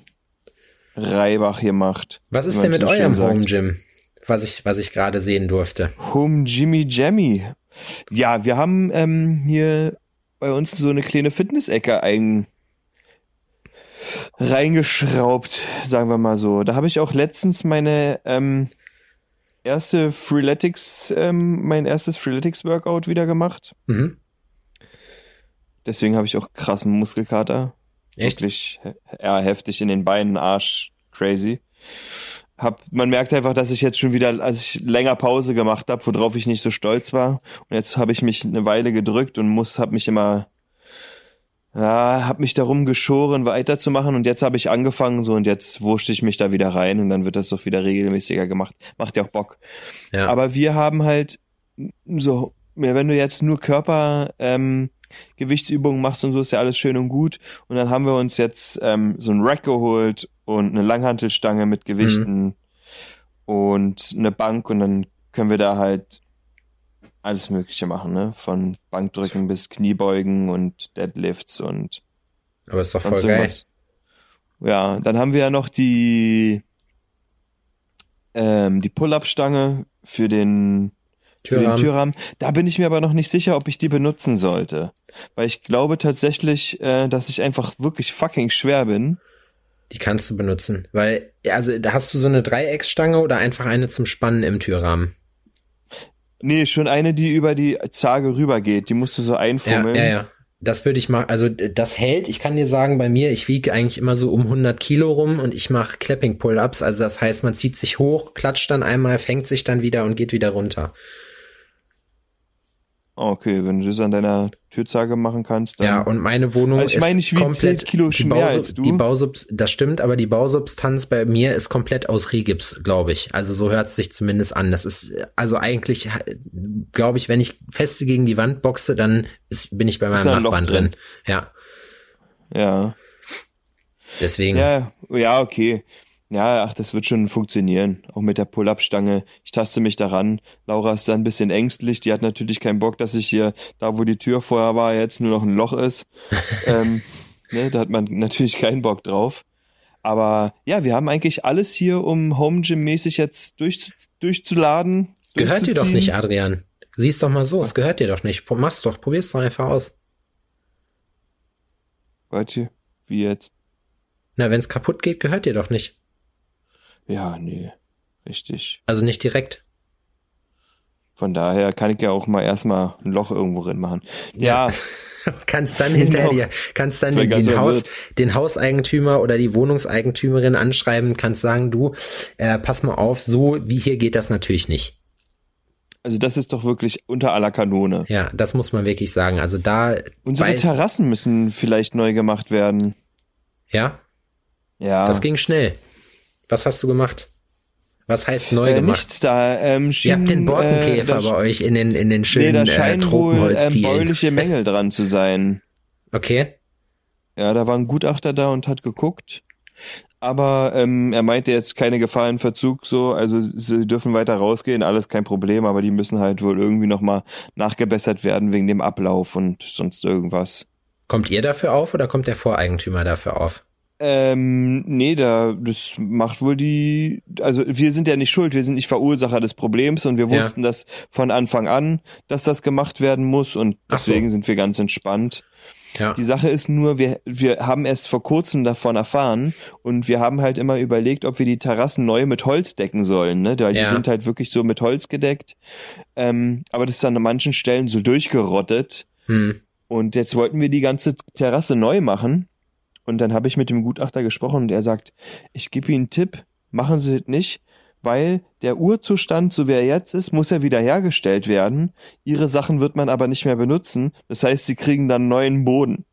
Reibach gemacht. Was ist denn mit so eurem. Home Gym? Was ich, was ich gerade sehen durfte. Home Jimmy Jammy. Ja, wir haben ähm, hier bei uns so eine kleine Fitness-Ecke ein reingeschraubt, sagen wir mal so. Da habe ich auch letztens meine ähm, erste Freeletics, ähm, mein erstes Freeletics-Workout wieder gemacht. Mhm. Deswegen habe ich auch krassen Muskelkater. Echt? Wirklich eher heftig in den Beinen, Arsch, crazy. Hab, man merkt einfach, dass ich jetzt schon wieder, als ich länger Pause gemacht habe, worauf ich nicht so stolz war. Und jetzt habe ich mich eine Weile gedrückt und muss, habe mich immer, ja, habe mich darum geschoren, weiterzumachen. Und jetzt habe ich angefangen so und jetzt wurschte ich mich da wieder rein und dann wird das doch wieder regelmäßiger gemacht. Macht ja auch Bock. Ja. Aber wir haben halt so, ja, wenn du jetzt nur Körper, ähm, Gewichtsübungen machst und so, ist ja alles schön und gut. Und dann haben wir uns jetzt ähm, so ein Rack geholt und eine Langhantelstange mit Gewichten und eine Bank und dann können wir da halt alles Mögliche machen, ne? Von Bankdrücken bis Kniebeugen und Deadlifts und Aber ist doch voll geil. irgendwas. Ja, dann haben wir ja noch die ähm, die Pull-up-Stange für den Türrahmen. Türrahmen. Da bin ich mir aber noch nicht sicher, ob ich die benutzen sollte. Weil ich glaube tatsächlich, äh, dass ich einfach wirklich fucking schwer bin. Die kannst du benutzen. Weil, ja, also da hast du so eine Dreiecksstange oder einfach eine zum Spannen im Türrahmen? Nee, schon eine, die über die Zage rübergeht. Die musst du so Ja, einfummeln. ja, ja. Das würde ich machen. Also das hält. Ich kann dir sagen, bei mir, ich wiege eigentlich immer so um 100 Kilo rum und ich mache Clapping Pull-ups. Also das heißt, man zieht sich hoch, klatscht dann einmal, fängt sich dann wieder und geht wieder runter. Okay, wenn du das an deiner Türzage machen kannst, dann. Ja, und meine Wohnung Also ich ist meine, ich wiege komplett 10 Kilo die, mehr als du. die Bausubs das stimmt, aber die Bausubstanz bei mir ist komplett aus Rigips, glaube ich. Also so hört es sich zumindest an. Das ist also eigentlich, glaube ich, wenn ich feste gegen die Wand boxe, dann ist, bin ich bei meinem Nachbarn drin. drin. Ja, ja. deswegen. Ja, ja, okay. Ja, ach, das wird schon funktionieren. Auch mit der Pull-Up-Stange. Ich taste mich daran. Laura ist da ein bisschen ängstlich. Die hat natürlich keinen Bock, dass ich hier, da wo die Tür vorher war, jetzt nur noch ein Loch ist. ähm, ne, da hat man natürlich keinen Bock drauf. Aber ja, wir haben eigentlich alles hier, um Home Gym mäßig jetzt durch, durchzuladen. Gehört dir doch nicht, Adrian. Siehst doch mal so, es gehört dir doch nicht. Mach's doch, probier's doch einfach aus. Warte, wie jetzt? Na, wenn's kaputt geht, gehört dir doch nicht. Ja, nee, richtig. Also nicht direkt. Von daher kann ich ja auch mal erstmal ein Loch irgendwo drin machen. Ja. ja. kannst dann hinterher Genau. dir, kannst dann den, den, Haus, den Hauseigentümer oder die Wohnungseigentümerin anschreiben, kannst sagen, du, äh, pass mal auf, so wie hier geht das natürlich nicht. Also das ist doch wirklich unter aller Kanone. Ja, das muss man wirklich sagen. Also da, Unsere Terrassen müssen vielleicht neu gemacht werden. ja, Ja. das ging schnell. Was hast du gemacht? Was heißt neu äh, gemacht? nichts da. Ähm, Ihr schien, habt den Borkenkäfer äh, bei euch in den, in den Nee, schönen da äh, scheinen wohl ähm, bäuliche Mängel dran zu sein. okay. Ja, da war ein Gutachter da und hat geguckt. Aber ähm, er meinte jetzt keine Gefahr in Verzug so, also sie dürfen weiter rausgehen, alles kein Problem, aber die müssen halt wohl irgendwie nochmal nachgebessert werden wegen dem Ablauf und sonst irgendwas. Kommt ihr dafür auf oder kommt der Voreigentümer dafür auf? Ähm, nee, da, das macht wohl die, also wir sind ja nicht schuld, wir sind nicht Verursacher des Problems und wir Ja. wussten das von Anfang an, dass das gemacht werden muss und Ach so. deswegen sind wir ganz entspannt. Ja. Die Sache ist nur, wir, wir haben erst vor kurzem davon erfahren und wir haben halt immer überlegt, ob wir die Terrassen neu mit Holz decken sollen, ne? Weil Ja. die sind halt wirklich so mit Holz gedeckt. Ähm, aber das ist an manchen Stellen so durchgerottet. Hm. Und jetzt wollten wir die ganze Terrasse neu machen. Und dann habe ich mit dem Gutachter gesprochen und er sagt, ich gebe Ihnen einen Tipp, machen Sie das nicht, weil der Urzustand, so wie er jetzt ist, muss ja wiederhergestellt werden. Ihre Sachen wird man aber nicht mehr benutzen. Das heißt, Sie kriegen dann neuen Boden.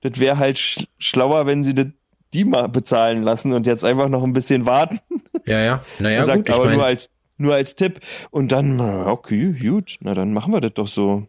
Das wäre halt sch schlauer, wenn Sie das die mal bezahlen lassen und jetzt einfach noch ein bisschen warten. Ja, ja. Naja, er sagt gut, ich aber nur als nur als Tipp. Und dann, okay, gut, na dann machen wir das doch so.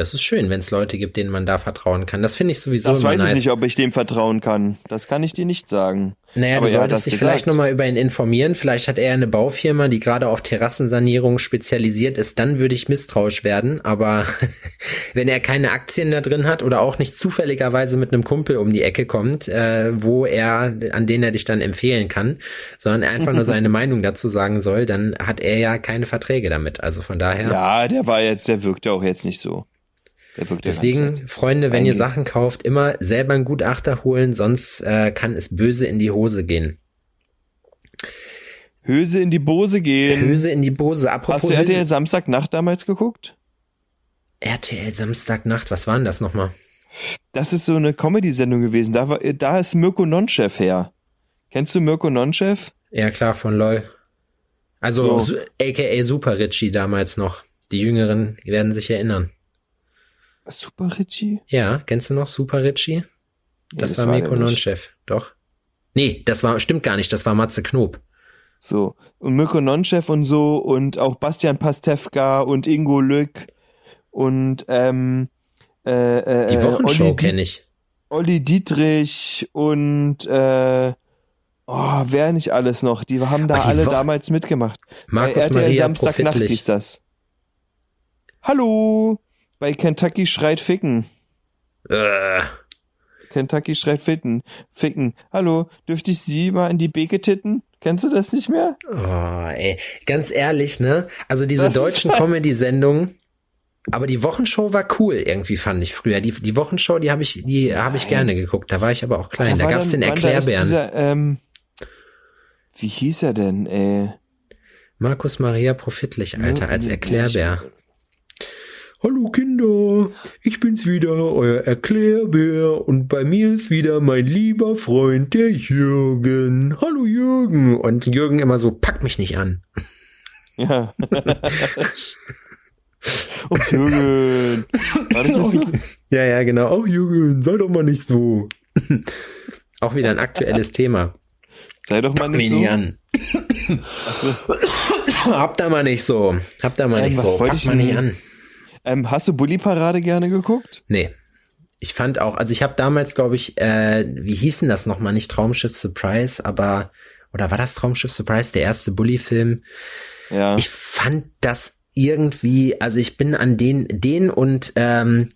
Das ist schön, wenn es Leute gibt, denen man da vertrauen kann. Das finde ich sowieso Das immer weiß nice. ich nicht, ob ich dem vertrauen kann. Das kann ich dir nicht sagen. Naja, Aber du solltest das dich gesagt. vielleicht nochmal über ihn informieren. Vielleicht hat er eine Baufirma, die gerade auf Terrassensanierung spezialisiert ist. Dann würde ich misstrauisch werden. Aber wenn er keine Aktien da drin hat oder auch nicht zufälligerweise mit einem Kumpel um die Ecke kommt, äh, wo er, an den er dich dann empfehlen kann, sondern er einfach nur seine Meinung dazu sagen soll, dann hat er ja keine Verträge damit. Also von daher. Ja, der war jetzt, der wirkte auch jetzt nicht so. Deswegen. Freunde, wenn ihr. Sachen kauft, immer selber einen Gutachter holen, sonst äh, kann es böse in die Hose gehen. Höse in die Bose gehen. Höse in die Bose. Hast Apropos du RTL. Samstagnacht damals geguckt? RTL Samstagnacht, was war denn das nochmal? Das ist so eine Comedy-Sendung gewesen. Da, war, da ist Mirko Nonchef her. Kennst du Mirko Nonchef? Ja, klar, von LOL. Also, So. Aka Super Richie damals noch. Die Jüngeren werden sich erinnern. Super Richie? Ja, kennst du noch Super Richie? Nee, Das, war Mirko nicht. Nonchef, doch. Nee, das war, stimmt gar nicht, das war Matze Knob. So. Und Mirko Nonchef und so und auch Bastian Pastewka und Ingo Lück und ähm, äh, äh, Die Wochenshow Olli, kenne ich. Olli Dietrich und äh, oh, wer nicht alles noch. Die haben da die alle Wo- damals mitgemacht. Markus Bei RTL Maria Samstagnacht hieß das. Hallo! Bei Kentucky schreit Ficken. Äh, Kentucky schreit Ficken. Ficken. Hallo, dürfte ich Sie mal in die Beke titten? Kennst du das nicht mehr? oh, ey. Ganz ehrlich, ne? Also diese Das- deutschen Comedy-Sendungen, aber die Wochenshow war cool irgendwie, fand ich früher. Die, die Wochenshow, die habe ich, die habe ich gerne geguckt. Da war ich aber auch klein. Da, war gab's dann- den da Erklärbären. Dieser, ähm, wie hieß er denn, ey? Markus Maria Profitlich, Alter, als Erklärbär. Hallo Kinder, ich bin's wieder, euer Erklärbär und bei mir ist wieder mein lieber Freund, der Jürgen. Hallo Jürgen. Und Jürgen immer so, pack mich nicht an. Ja. oh, Jürgen. War das so? Ja, ja, genau. Auch Jürgen, sei doch mal nicht so. Auch wieder ein aktuelles Thema. Sei doch mal Pack nicht so. an. Achso. Habt da mal nicht so. Habt da mal Ähm, nicht so. Pack mal nicht an. Ähm, hast du Bully Parade gerne geguckt? Nee. Ich fand auch, also ich habe damals, glaube ich, äh, wie hieß denn das nochmal? Nicht Traumschiff Surprise, aber, oder war das Traumschiff Surprise, der erste Bully-Film? Ja. Ich fand das irgendwie, also ich bin an den, den und ähm,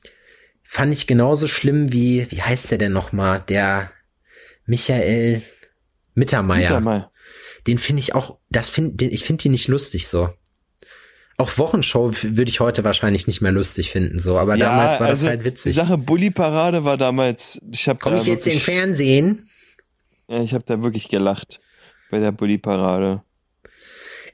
fand ich genauso schlimm wie, wie heißt der denn nochmal? Der Michael Mittermeier. Mal. Den finde ich auch, das find, den, ich finde die nicht lustig so. Auch Wochenshow würde ich heute wahrscheinlich nicht mehr lustig finden, so, aber Ja, damals war also das halt witzig. Die Sache Bully-Parade war damals, ich habe Komme da ich jetzt in den wirklich, Fernsehen? ja, ich habe da wirklich gelacht bei der Bully-Parade.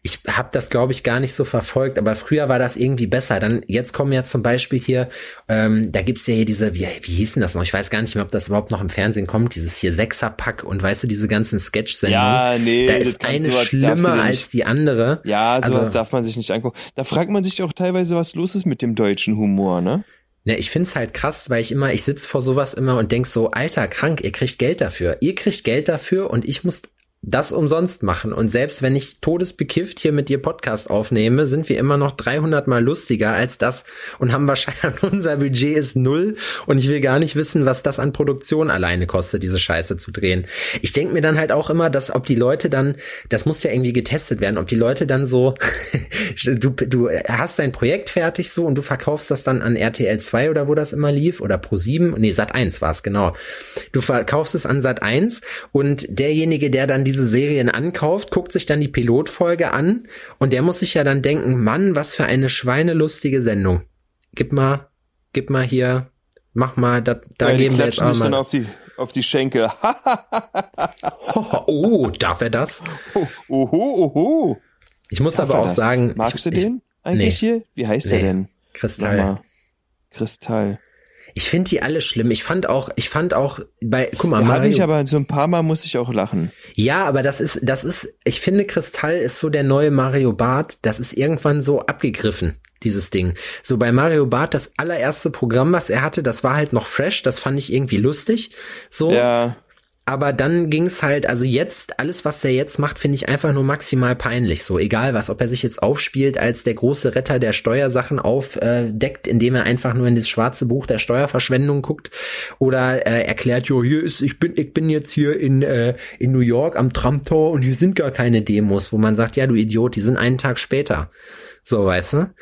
Ich habe das, glaube ich, gar nicht so verfolgt, aber früher war das irgendwie besser. Dann jetzt kommen ja zum Beispiel hier, ähm, da gibt's ja hier diese, wie, wie hießen das noch? Ich weiß gar nicht mehr, ob das überhaupt noch im Fernsehen kommt, dieses hier Sechserpack und weißt du, diese ganzen Sketch-Sendungen. Ja, nee, da das ist eine schlimmer als die andere. Ja, sowas Also- darf man sich nicht angucken. Da fragt man sich auch teilweise, was los ist mit dem deutschen Humor, ne? Ne, ich find's halt krass, weil ich immer, ich sitz vor sowas immer und denk so, alter, krank, ihr kriegt Geld dafür. Ihr kriegt Geld dafür und ich muss das umsonst machen. Und selbst wenn ich todesbekifft hier mit dir Podcast aufnehme, sind wir immer noch 300 mal lustiger als das und haben wahrscheinlich, unser Budget ist null und ich will gar nicht wissen, was das an Produktion alleine kostet, diese Scheiße zu drehen. Ich denk mir dann halt auch immer, dass ob die Leute dann, das muss ja irgendwie getestet werden, ob die Leute dann so, du, du hast dein Projekt fertig so und du verkaufst das dann an RTL 2 oder wo das immer lief oder Pro 7, nee, Sat 1 war es, genau. Du verkaufst es an Sat 1 und derjenige, der dann diese Serien ankauft, guckt sich dann die Pilotfolge an und der muss sich ja dann denken, Mann, was für eine schweinelustige Sendung. Gib mal, gib mal hier, mach mal, da, da ja, geben wir jetzt auch sich dann mal. auf die, auf die Schenkel. Oh, darf er das? Oho, oho. Ich muss Darf aber er auch das? sagen, Magst ich, du den eigentlich nee. hier? Wie heißt Nee. der denn? Ich, Kristall. Mal. Kristall. Ich finde die alle schlimm. Ich fand auch, ich fand auch bei, guck mal, Da habe Mario, ich aber so ein paar Mal muss ich auch lachen. ja, aber das ist, das ist, ich finde Kristall ist so der neue Mario Bart. Das ist irgendwann so abgegriffen, dieses Ding. So bei Mario Bart, das allererste Programm, was er hatte, das war halt noch fresh. Das fand ich irgendwie lustig. So, Ja, aber dann ging's halt, also jetzt, alles, was er jetzt macht, finde ich einfach nur maximal peinlich. So, egal was, ob er sich jetzt aufspielt als der große Retter der Steuersachen aufdeckt, indem er einfach nur in das schwarze Buch der Steuerverschwendung guckt oder äh, erklärt, jo, hier ist, ich bin, ich bin jetzt hier in, äh, in New York am Tramtor und hier sind gar keine Demos, wo man sagt, ja, du Idiot, die sind einen Tag später. So, weißt du?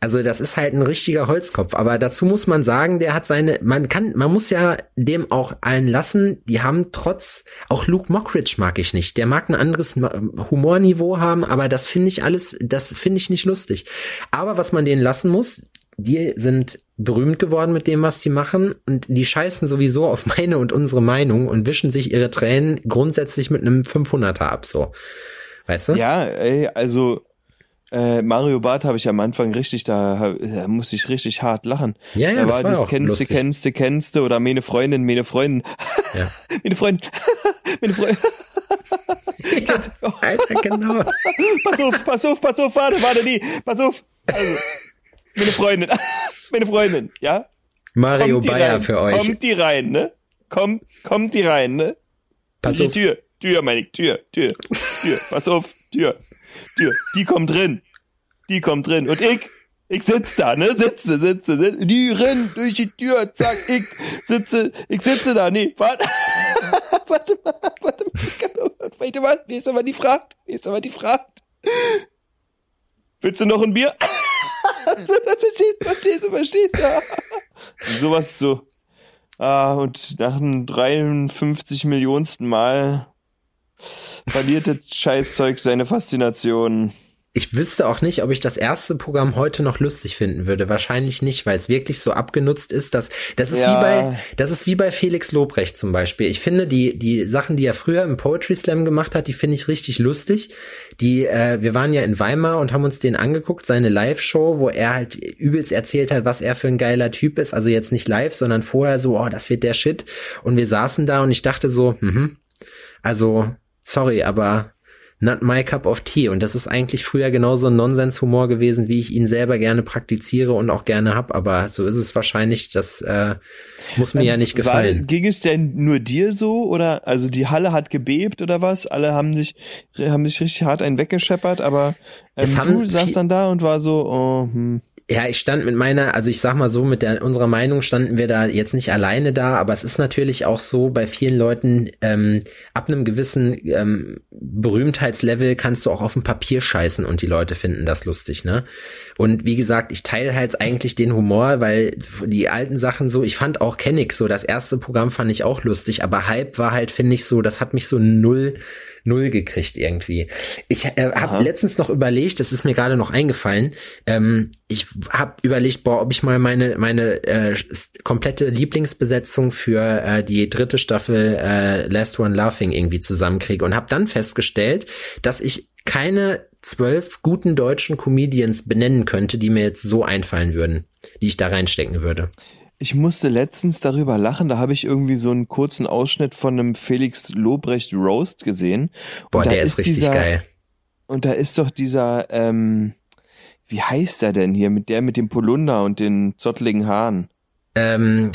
Also das ist halt ein richtiger Holzkopf. Aber dazu muss man sagen, der hat seine, man kann, man muss ja dem auch allen lassen, die haben trotz, auch Luke Mockridge mag ich nicht. Der mag ein anderes Humorniveau haben, aber das finde ich alles, das finde ich nicht lustig. Aber was man denen lassen muss, die sind berühmt geworden mit dem, was die machen und die scheißen sowieso auf meine und unsere Meinung und wischen sich ihre Tränen grundsätzlich mit einem 500er ab, so. Weißt du? ja, ey, also äh, Mario Bart habe ich am Anfang richtig, da, da musste ich richtig hart lachen. Ja, ja, da das war das auch kennste, lustig. kennste, kennste oder meine Freundin, meine Freundin, Ja. meine Freundin, meine Freundin. ja Alter, genau. Pass auf, pass auf, pass auf, warte, warte, nee, pass auf. Also, meine Freundin, meine Freundin, ja? Mario Bayer rein, für euch. Kommt die rein, ne? Kommt, kommt die rein, ne? Pass die auf. Tür, Tür, meine ich, Tür, Tür, Tür, pass auf, Tür, Tür, die kommt drin, die kommt drin. Und ich, ich sitz da, ne, sitze, sitze, sitze, die rennt durch die Tür, zack, ich sitze, ich sitze da, nee, warte, warte mal, warte mal, warte mal, wie ist aber die fragt, wie ist aber die fragt, willst du noch ein Bier? verstehst, verstehst verstehst Und sowas so, Ah, und nach dem 53 Millionsten Mal verliert das Scheißzeug seine Faszination. Ich wüsste auch nicht, ob ich das erste Programm heute noch lustig finden würde. Wahrscheinlich nicht, weil es wirklich so abgenutzt ist, dass das ist Ja. wie bei das ist wie bei Felix Lobrecht zum Beispiel. Ich finde die die Sachen, die er früher im Poetry Slam gemacht hat, die finde ich richtig lustig. Die äh, wir waren ja in Weimar und haben uns den angeguckt, seine Live-Show, wo er halt übelst erzählt hat, was er für ein geiler Typ ist. Also jetzt nicht live, sondern vorher so, oh, das wird der Shit. Und wir saßen da und ich dachte so, mhm, also sorry, aber not my cup of tea. Und das ist eigentlich früher genauso ein Nonsenshumor gewesen, wie ich ihn selber gerne praktiziere und auch gerne hab. Aber so ist es wahrscheinlich. Das äh, muss mir ja nicht War, gefallen. ging es denn nur dir so oder also die Halle hat gebebt oder was? Alle haben sich haben sich richtig hart einen weggescheppert, aber ähm, Es haben du viel- dann da und war so, oh, hm. Ja, ich stand mit meiner, also ich sag mal so, mit der unserer Meinung standen wir da jetzt nicht alleine da, aber es ist natürlich auch so bei vielen Leuten, ähm, ab einem gewissen ähm, Berühmtheitslevel kannst du auch auf dem Papier scheißen und die Leute finden das lustig, ne? Und wie gesagt, ich teile halt eigentlich den Humor, weil die alten Sachen so, ich fand auch Kennig so, das erste Programm fand ich auch lustig, aber Hype war halt, finde ich so, das hat mich so null null gekriegt irgendwie. Ich äh, habe letztens noch überlegt, das ist mir gerade noch eingefallen. Ähm, ich habe überlegt, boah, ob ich mal meine meine äh, komplette Lieblingsbesetzung für äh, die dritte Staffel äh, Last One Laughing irgendwie zusammenkriege und habe dann festgestellt, dass ich keine zwölf guten deutschen Comedians benennen könnte, die mir jetzt so einfallen würden, die ich da reinstecken würde. Ich musste letztens darüber lachen, da habe ich irgendwie so einen kurzen Ausschnitt von einem Felix Lobrecht Roast gesehen. Boah, der ist, ist richtig dieser, geil. Und da ist doch dieser, ähm, wie heißt er denn hier, mit der mit dem Polunder und den zottligen Haaren? Ähm,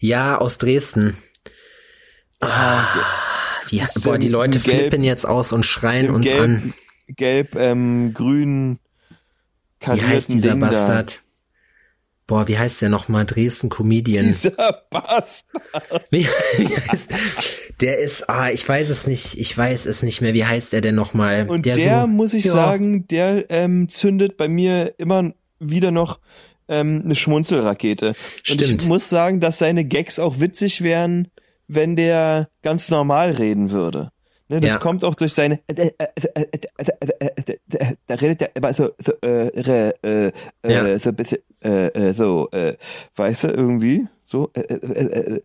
ja, aus Dresden. Ah, wie, boah, die Leute flippen jetzt aus und schreien uns gelb, an. Gelb, ähm, grün, Wie heißt dieser Ding Bastard? Da. Boah, wie heißt der nochmal? Dresden Comedian. Dieser Bastard. Wie, wie heißt, der ist, ah, ich weiß es nicht, ich weiß es nicht mehr. Wie heißt er denn nochmal? Und der, der so, muss ich ja. sagen, der ähm, zündet bei mir immer wieder noch ähm, eine Schmunzelrakete. Stimmt. Und ich muss sagen, dass seine Gags auch witzig wären, wenn der ganz normal reden würde. Ne, das ja. kommt auch durch seine. Da redet er immer so, so, äh, äh, ja. so ein bisschen, äh, so, äh, weißt du, irgendwie. So, äh, äh,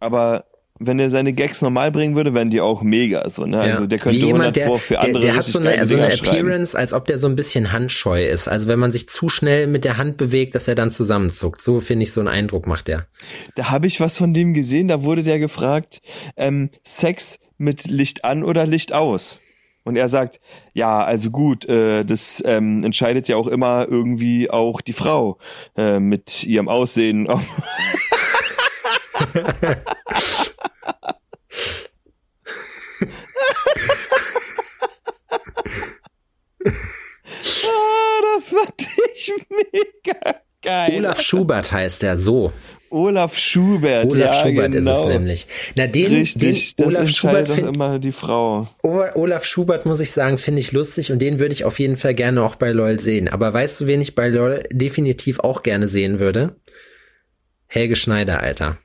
aber wenn er seine Gags normal bringen würde, wären die auch mega. So, ne? Also der könnte jemand, 100 der, für andere Der, der hat so eine, so eine Appearance, als ob der so ein bisschen handscheu ist. Also wenn man sich zu schnell mit der Hand bewegt, dass er dann zusammenzuckt. So finde ich so einen Eindruck macht er. Da habe ich was von dem gesehen. Da wurde der gefragt, ähm, Sex mit Licht an oder Licht aus? Und er sagt, ja, also gut, äh, das ähm, entscheidet ja auch immer irgendwie auch die Frau äh, mit ihrem Aussehen. ah, das fand ich mega geil. Olaf Schubert heißt er so. Olaf Schubert. Olaf ja, Schubert genau. ist es genau. nämlich. Na, den, Richtig, den Olaf Schubert find, immer die Frau. Olaf Schubert muss ich sagen, finde ich lustig und den würde ich auf jeden Fall gerne auch bei LOL sehen. Aber weißt du, wen ich bei LOL definitiv auch gerne sehen würde? Helge Schneider, Alter.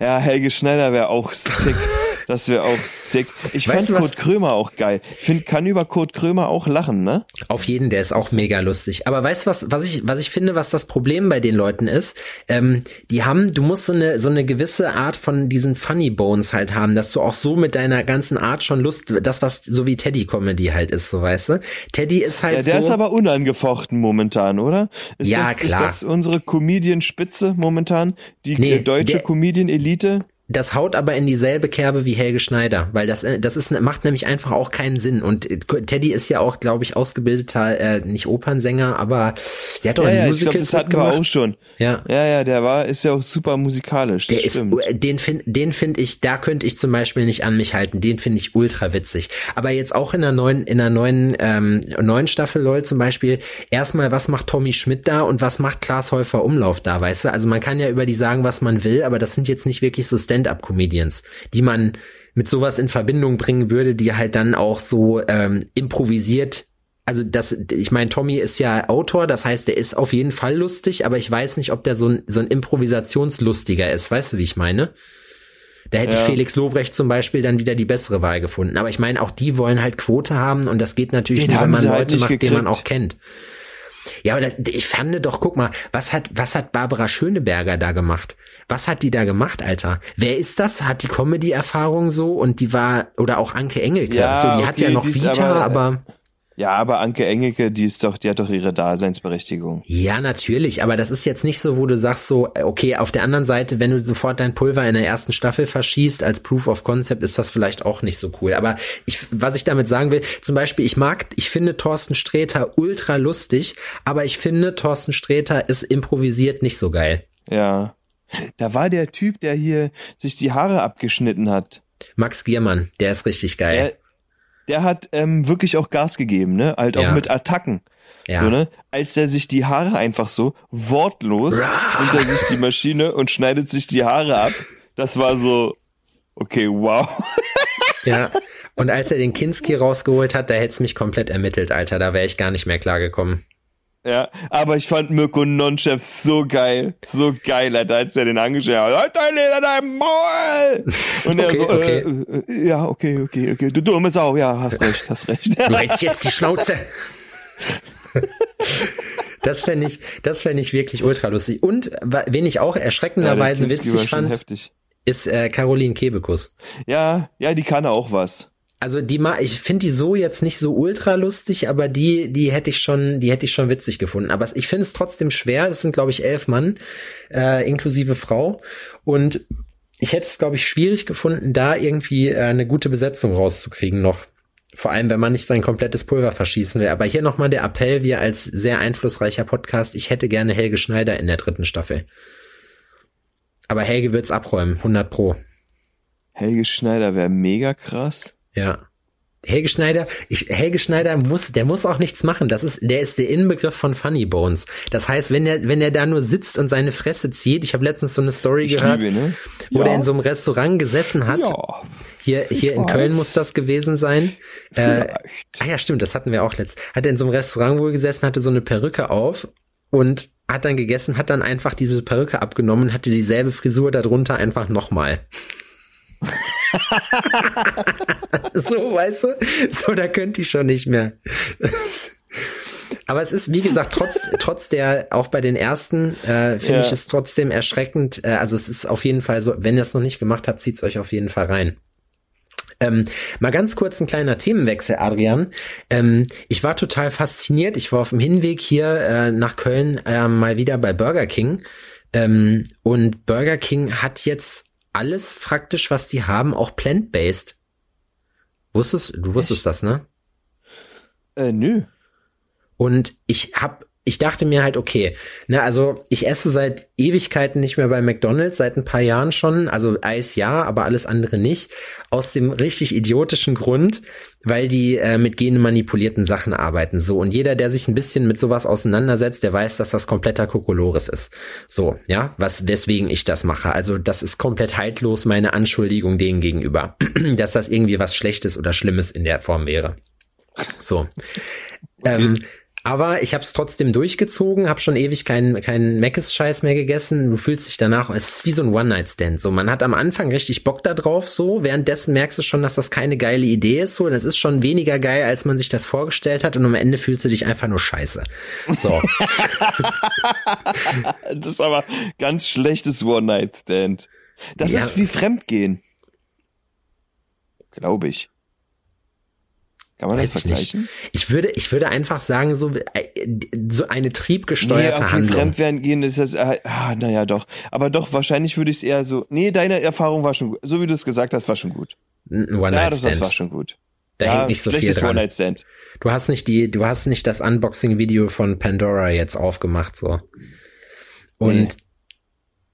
Ja, Helge Schneider wäre auch sick. Das wäre auch sick. Ich fand Kurt Krömer auch geil. Ich find, kann über Kurt Krömer auch lachen, ne? Auf jeden, der ist auch mega lustig. Aber weißt du was, was ich, was ich finde, was das Problem bei den Leuten ist? Ähm, die haben, du musst so eine, so eine gewisse Art von diesen Funny Bones halt haben, dass du auch so mit deiner ganzen Art schon Lust, das was so wie Teddy Comedy halt ist, so weißt du? Teddy ist halt Ja, der so, ist aber unangefochten momentan, oder? Ist ja, das, klar. Ist das unsere Comedian-Spitze momentan? Die Nee, deutsche Comedian-Elite? Das haut aber in dieselbe Kerbe wie Helge Schneider, weil das äh, das ist macht nämlich einfach auch keinen Sinn und äh, Teddy ist ja auch glaube ich ausgebildeter äh, nicht Opernsänger, aber der hat doch Ja, ein ja, ich Musical glaube, das hatten wir auch schon. Ja. Ja, ja, der war, ist ja auch super musikalisch. Der ist, stimmt. den finde den find ich, da könnte ich zum Beispiel nicht an mich halten. Den finde ich ultra witzig. Aber jetzt auch in der neuen, in der neuen, ähm, neuen Staffel LOL zum Beispiel, erstmal, was macht Tommy Schmidt da und was macht Klaas Häufer Umlauf da, weißt du? Also man kann ja über die sagen, was man will, aber das sind jetzt nicht wirklich so Stand-up-Comedians, die man mit sowas in Verbindung bringen würde, die halt dann auch so ähm, improvisiert also das, ich meine, Tommy ist ja Autor, das heißt, der ist auf jeden Fall lustig, aber ich weiß nicht, ob der so ein, so ein Improvisationslustiger ist. Weißt du, wie ich meine? Da hätte Ja. ich Felix Lobrecht zum Beispiel dann wieder die bessere Wahl gefunden. Aber ich meine, auch die wollen halt Quote haben und das geht natürlich Den nur, wenn man halt Leute nicht macht, die man gekriegt. auch kennt. Ja, aber das, ich fand doch, guck mal, was hat, was hat Barbara Schöneberger da gemacht? Was hat die da gemacht, Alter? Wer ist das? Hat die Comedy-Erfahrung so und die war, oder auch Anke Engelke. Ja, so, die hat okay, ja noch Vita, aber- aber Ja, aber Anke Engelke, die ist doch, die hat doch ihre Daseinsberechtigung. Ja, natürlich, aber das ist jetzt nicht so, wo du sagst so, äh, okay, auf der anderen Seite, wenn du sofort dein Pulver in der ersten Staffel verschießt als Proof of Concept, ist das vielleicht auch nicht so cool. Aber ich, was ich damit sagen will, zum Beispiel, ich mag, ich finde Thorsten Sträter ultra lustig, aber ich finde, Thorsten Sträter ist improvisiert nicht so geil. Ja. Da war der Typ, der hier sich die Haare abgeschnitten hat. Max Giermann, der ist richtig geil. Der, der hat ähm, wirklich auch Gas gegeben, ne? Halt auch Ja. mit Attacken. ja. So, ne? Als er sich die Haare einfach so wortlos unter sich die Maschine und schneidet sich die Haare ab. Das war so, okay, wow. ja. Und als er den Kinski rausgeholt hat, da hätte es mich komplett ermittelt, Alter. Da wäre ich gar nicht mehr klargekommen. Ja, aber ich fand Mirko Nonchef so geil. So geil, Alter, als er den angeschaut hat. Halt dein Leder dein Maul! Und er Okay, so, okay. Äh, äh, ja, okay, okay, okay. Du dumme Sau, ja, hast recht, hast recht. Du hältst jetzt die Schnauze. Das fände ich, das fände ich wirklich ultra lustig. Und wen ich auch Ja, der erschreckenderweise war witzig fand, Heftig. ist äh, Caroline Kebekus. Ja, ja, die kann auch was. Also die ich finde die so jetzt nicht so ultra lustig, aber die die hätte ich schon, die hätte ich schon witzig gefunden. Aber ich finde es trotzdem schwer. Das sind glaube ich elf Mann äh, inklusive Frau und ich hätte es glaube ich schwierig gefunden, da irgendwie äh, eine gute Besetzung rauszukriegen noch. Vor allem, wenn man nicht sein komplettes Pulver verschießen will. Aber hier nochmal der Appell, wir als sehr einflussreicher Podcast, ich hätte gerne Helge Schneider in der dritten Staffel. Aber Helge wird's abräumen, 100 pro. Helge Schneider wäre mega krass. Ja. Helge Schneider, ich, Helge Schneider muss, der muss auch nichts machen. Das ist, der ist der Inbegriff von Funny Bones. Das heißt, wenn er, wenn er da nur sitzt und seine Fresse zieht, ich habe letztens so eine Story Ich gehört, liebe, ne? wo ja. der in so einem Restaurant gesessen hat. Ja, Hier, hier in weiß. Köln muss das gewesen sein. Äh, ah ja, stimmt, das hatten wir auch letzt. Hat er in so einem Restaurant wohl gesessen, hatte so eine Perücke auf und hat dann gegessen, hat dann einfach diese Perücke abgenommen und hatte dieselbe Frisur darunter einfach nochmal. so, weißt du? So, da könnte ich schon nicht mehr. Aber es ist, wie gesagt, trotz, trotz der, auch bei den ersten, äh, finde Ja. ich es trotzdem erschreckend. Äh, also es ist auf jeden Fall so, wenn ihr es noch nicht gemacht habt, zieht's euch auf jeden Fall rein. Ähm, mal ganz kurz ein kleiner Themenwechsel, Adrian. Ähm, ich war total fasziniert. Ich war auf dem Hinweg hier äh, nach Köln äh, mal wieder bei Burger King. Ähm, und Burger King hat jetzt alles praktisch, was die haben, auch plant-based. Wusstest, du wusstest das, ne? Äh, nö. Und ich hab, ich dachte mir halt, okay, ne, also ich esse seit Ewigkeiten nicht mehr bei McDonalds, seit ein paar Jahren schon, also Eis ja, aber alles andere nicht, aus dem richtig idiotischen Grund, weil die äh, mit genmanipulierten Sachen arbeiten, so. Und jeder, der sich ein bisschen mit sowas auseinandersetzt, der weiß, dass das kompletter Kokolores ist. So, ja, was, weswegen ich das mache. Also das ist komplett haltlos meine Anschuldigung denen gegenüber, dass das irgendwie was Schlechtes oder Schlimmes in der Form wäre. So. Ähm, aber ich habe es trotzdem durchgezogen, habe schon ewig keinen keinen Meckes-Scheiß mehr gegessen. Du fühlst dich danach, es ist wie so ein One-Night-Stand. So, man hat am Anfang richtig Bock da drauf, so. Währenddessen merkst du schon, dass das keine geile Idee ist, so. Das ist schon weniger geil, als man sich das vorgestellt hat. Und am Ende fühlst du dich einfach nur scheiße. So. Das ist aber ganz schlechtes One-Night-Stand. Das Ja. ist wie Fremdgehen. Glaube ich. Kann man Weiß das ich vergleichen? Ich würde, ich würde einfach sagen, so, äh, so eine triebgesteuerte nee, okay, Handlung. Fremdgehen ist das, äh, ah, naja, doch. Aber doch, wahrscheinlich würde ich es eher so, nee, deine Erfahrung war schon gut. So wie du es gesagt hast, war schon gut. Ein Ja, das, war schon gut. da ja, hängt nicht so viel dran. Du hast nicht die, du hast nicht das Unboxing-Video von Pandora jetzt aufgemacht, so. Und Nee.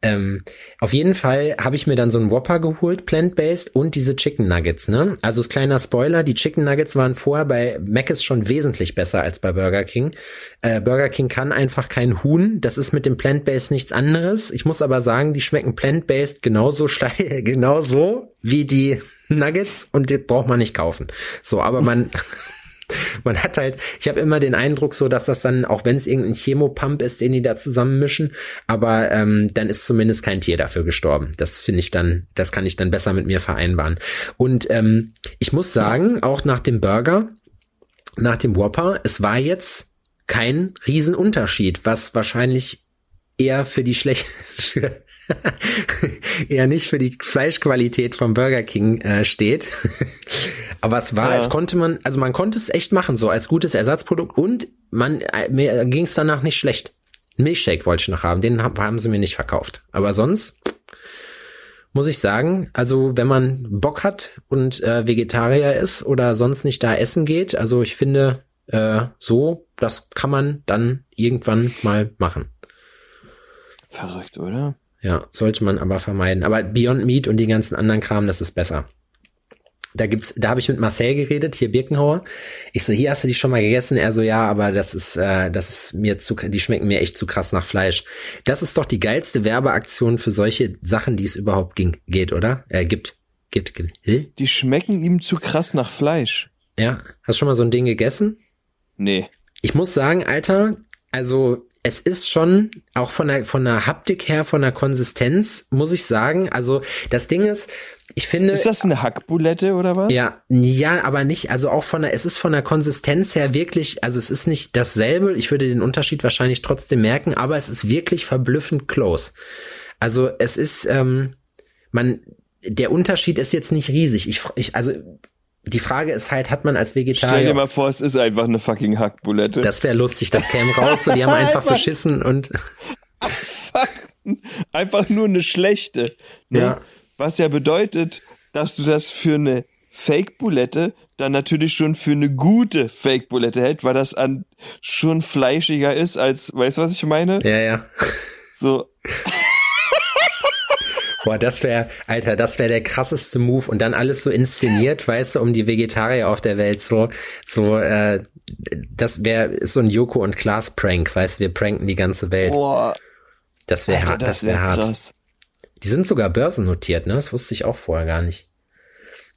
Ähm, auf jeden Fall habe ich mir dann so einen Whopper geholt, plant-based und diese Chicken Nuggets, ne? Also kleiner Spoiler, die Chicken Nuggets waren vorher bei Mc's schon wesentlich besser als bei Burger King. Äh, Burger King kann einfach kein Huhn, das ist mit dem plant-based nichts anderes. Ich muss aber sagen, die schmecken plant-based genauso steil, genauso wie die Nuggets und die braucht man nicht kaufen. So, aber man man hat halt, ich habe immer den Eindruck so, dass das dann, auch wenn es irgendein Chemopump ist, den die da zusammenmischen, aber ähm, dann ist zumindest kein Tier dafür gestorben. Das finde ich dann, das kann ich dann besser mit mir vereinbaren. Und ähm, ich muss sagen, auch nach dem Burger, nach dem Whopper, es war jetzt kein Riesenunterschied, was wahrscheinlich eher für die schlecht für eher nicht für die Fleischqualität vom Burger King äh, steht. Aber es war, Ja. es konnte man, also man konnte es echt machen, so als gutes Ersatzprodukt und man äh, mir ging es danach nicht schlecht. Milchshake wollte ich noch haben, den haben, haben sie mir nicht verkauft. Aber sonst muss ich sagen, also wenn man Bock hat und äh, Vegetarier ist oder sonst nicht da essen geht, also ich finde äh, so, das kann man dann irgendwann mal machen. Verrückt, oder? Ja, sollte man aber vermeiden. Aber Beyond Meat und die ganzen anderen Kram, das ist besser. Da gibt's, da habe ich mit Marcel geredet, hier Birkenhauer. Ich so, hier hast du die schon mal gegessen? Er so, ja, aber das ist, äh, das ist mir zu, die schmecken mir echt zu krass nach Fleisch. Das ist doch die geilste Werbeaktion für solche Sachen, die es überhaupt ging, geht, oder? Äh, gibt, gibt, gibt. Hä? Die schmecken ihm zu krass nach Fleisch. Ja, hast du schon mal so ein Ding gegessen? Nee. Ich muss sagen, Alter, also es ist schon auch von der von der Haptik her, von der Konsistenz, muss ich sagen. Also das Ding ist, ich finde. Ist das eine Hackbulette oder was? Ja, ja, aber nicht. Also auch von der, es ist von der Konsistenz her wirklich, also es ist nicht dasselbe. Ich würde den Unterschied wahrscheinlich trotzdem merken, aber es ist wirklich verblüffend close. Also es ist, ähm, man, der Unterschied ist jetzt nicht riesig. Ich, ich also die Frage ist halt, hat man als Vegetarier. Stell dir mal vor, es ist einfach eine fucking Hackbulette. Das wäre lustig, das käme raus und die haben einfach beschissen und. Einfach, einfach nur eine schlechte. Ne? Ja. Was ja bedeutet, dass du das für eine Fake-Bulette dann natürlich schon für eine gute Fake-Bulette hält, weil das an schon fleischiger ist als, weißt du, was ich meine? Ja, ja. So, Boah, das wäre, Alter, das wäre der krasseste Move und dann alles so inszeniert, weißt du, um die Vegetarier auf der Welt so, so, äh, das wäre so ein Joko und Klaas Prank, weißt du, wir pranken die ganze Welt. boah, Das wäre hart, das wäre wär hart. krass. Die sind sogar börsennotiert, ne? Das wusste ich auch vorher gar nicht.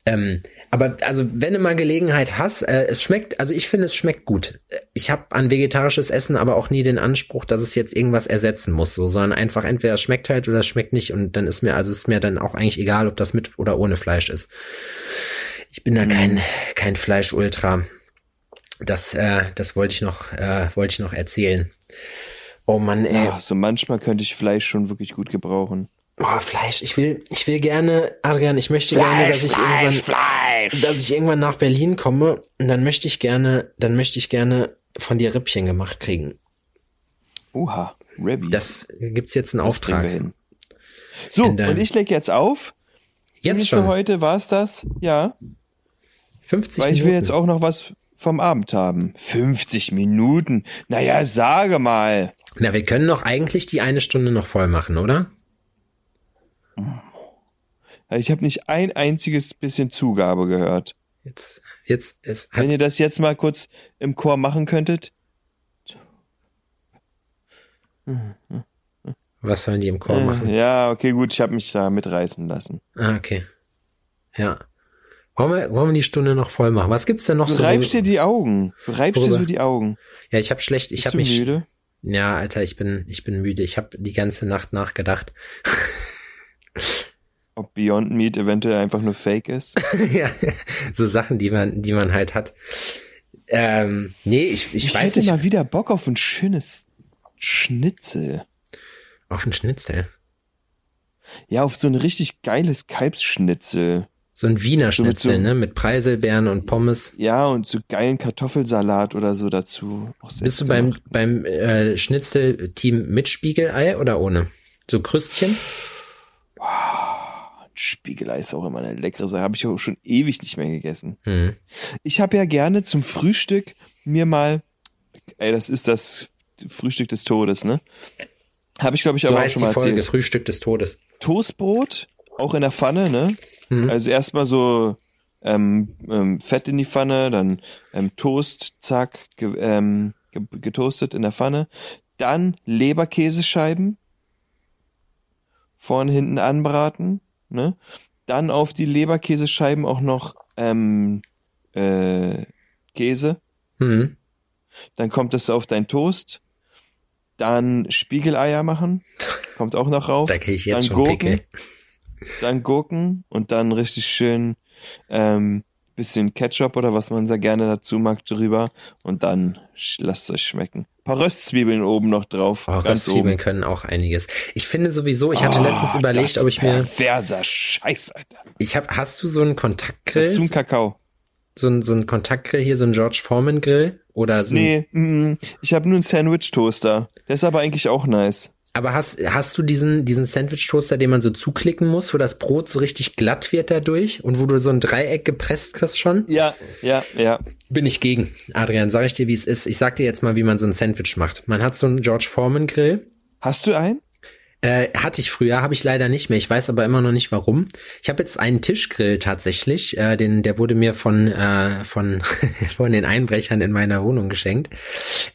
Ähm, aber also, wenn du mal Gelegenheit hast, äh, es schmeckt, also ich finde, es schmeckt gut. Ich habe an vegetarisches Essen aber auch nie den Anspruch, dass es jetzt irgendwas ersetzen muss, so, sondern einfach entweder es schmeckt halt oder es schmeckt nicht und dann ist mir, also ist mir dann auch eigentlich egal, ob das mit oder ohne Fleisch ist. Ich bin da kein, kein Fleisch-Ultra. Das, äh, das wollte ich noch, äh, wollte ich noch erzählen. Oh Mann, ey. Ja, so manchmal könnte ich Fleisch schon wirklich gut gebrauchen. Oh, Fleisch. Ich will, ich will gerne, Adrian, ich möchte gerne, dass ich irgendwann, Fleisch. dass ich irgendwann nach Berlin komme und dann möchte ich gerne, dann möchte ich gerne von dir Rippchen gemacht kriegen. Oha, Rabbies. Das gibt's jetzt einen Das Auftrag. So, und ich leg jetzt auf. Jetzt Für schon. heute war's das. Ja. 50 Weil ich Minuten. will jetzt auch noch was vom Abend haben. 50 Minuten. Naja, sage mal. Na, wir können doch eigentlich die eine Stunde noch voll machen, oder? Ich habe nicht ein einziges bisschen Zugabe gehört. Jetzt, jetzt, es Wenn ihr das jetzt mal kurz im Chor machen könntet. was sollen die im Chor machen? Ja, okay, gut, ich habe mich da mitreißen lassen. Ah, okay. Ja. Wollen wir, wollen wir die Stunde noch voll machen? Was gibt's denn noch Du so? reibst dir die Augen. Du reibst dir so die Augen. ja, ich habe schlecht, ich habe mich, müde? ja, Alter, ich bin, ich bin müde. Ich habe die ganze Nacht nachgedacht. Ob Beyond Meat eventuell einfach nur Fake ist? ja, so Sachen, die man, die man halt hat. Ähm, nee, ich, ich, Ich, weiß hätte nicht. mal wieder Bock auf ein schönes Schnitzel. Auf ein Schnitzel. Ja, auf so ein richtig geiles Kalbsschnitzel. So ein Wiener So mit Schnitzel, so- ne? Mit Preiselbeeren und Pommes. Ja, und so geilen Kartoffelsalat oder so dazu. Bist du beim, beim äh, Schnitzel-Team mit Spiegelei oder ohne? So Krüstchen? Spiegelei ist auch immer eine leckere Sache. Habe ich auch schon ewig nicht mehr gegessen. Hm. Ich habe ja gerne zum Frühstück mir mal, ey, das ist das Frühstück des Todes, ne? Habe ich, glaube ich, So aber auch schon die mal Folge, erzählt. Frühstück des Todes. Toastbrot, auch in der Pfanne, ne? Mhm. Also erstmal so ähm, ähm, Fett in die Pfanne, dann ähm, Toast, zack, ge ähm, ge getoastet in der Pfanne. Dann Leberkäsescheiben vorne hinten anbraten, ne? Dann auf die Leberkäsescheiben auch noch ähm, äh, Käse. Mhm. Dann kommt es auf dein Toast. Dann Spiegeleier machen. Kommt auch noch rauf. Da kriege ich jetzt dann schon Gurken. Pickel. Dann Gurken und dann richtig schön ähm, bisschen Ketchup oder was man sehr gerne dazu mag drüber. Und dann lasst euch schmecken. Ein paar Röstzwiebeln oben noch drauf. Oh, Röstzwiebeln oben. können auch einiges. Ich finde sowieso, ich hatte Oh, letztens überlegt, ob ich mir, Perverser Scheiß, Alter. ich habe, hast du so einen Kontaktgrill? Zum Kakao. so ein, so ein Kontaktgrill hier, so ein George Foreman Grill? Oder so ein, Nee, mm, ich habe nur einen Sandwich-Toaster. Der ist aber eigentlich auch nice. Aber hast, hast du diesen, diesen Sandwich-Toaster, den man so zuklicken muss, wo das Brot so richtig glatt wird dadurch und wo du so ein Dreieck gepresst kriegst schon? Ja, ja, ja. Bin ich gegen. Adrian, sag ich dir, wie es ist. Ich sag dir jetzt mal, wie man so ein Sandwich macht. Man hat so einen George Foreman Grill. Hast du einen? Äh, hatte ich früher, habe ich leider nicht mehr. Ich weiß aber immer noch nicht warum. Ich habe jetzt einen Tischgrill tatsächlich. Äh, den, der wurde mir von äh, von von den Einbrechern in meiner Wohnung geschenkt.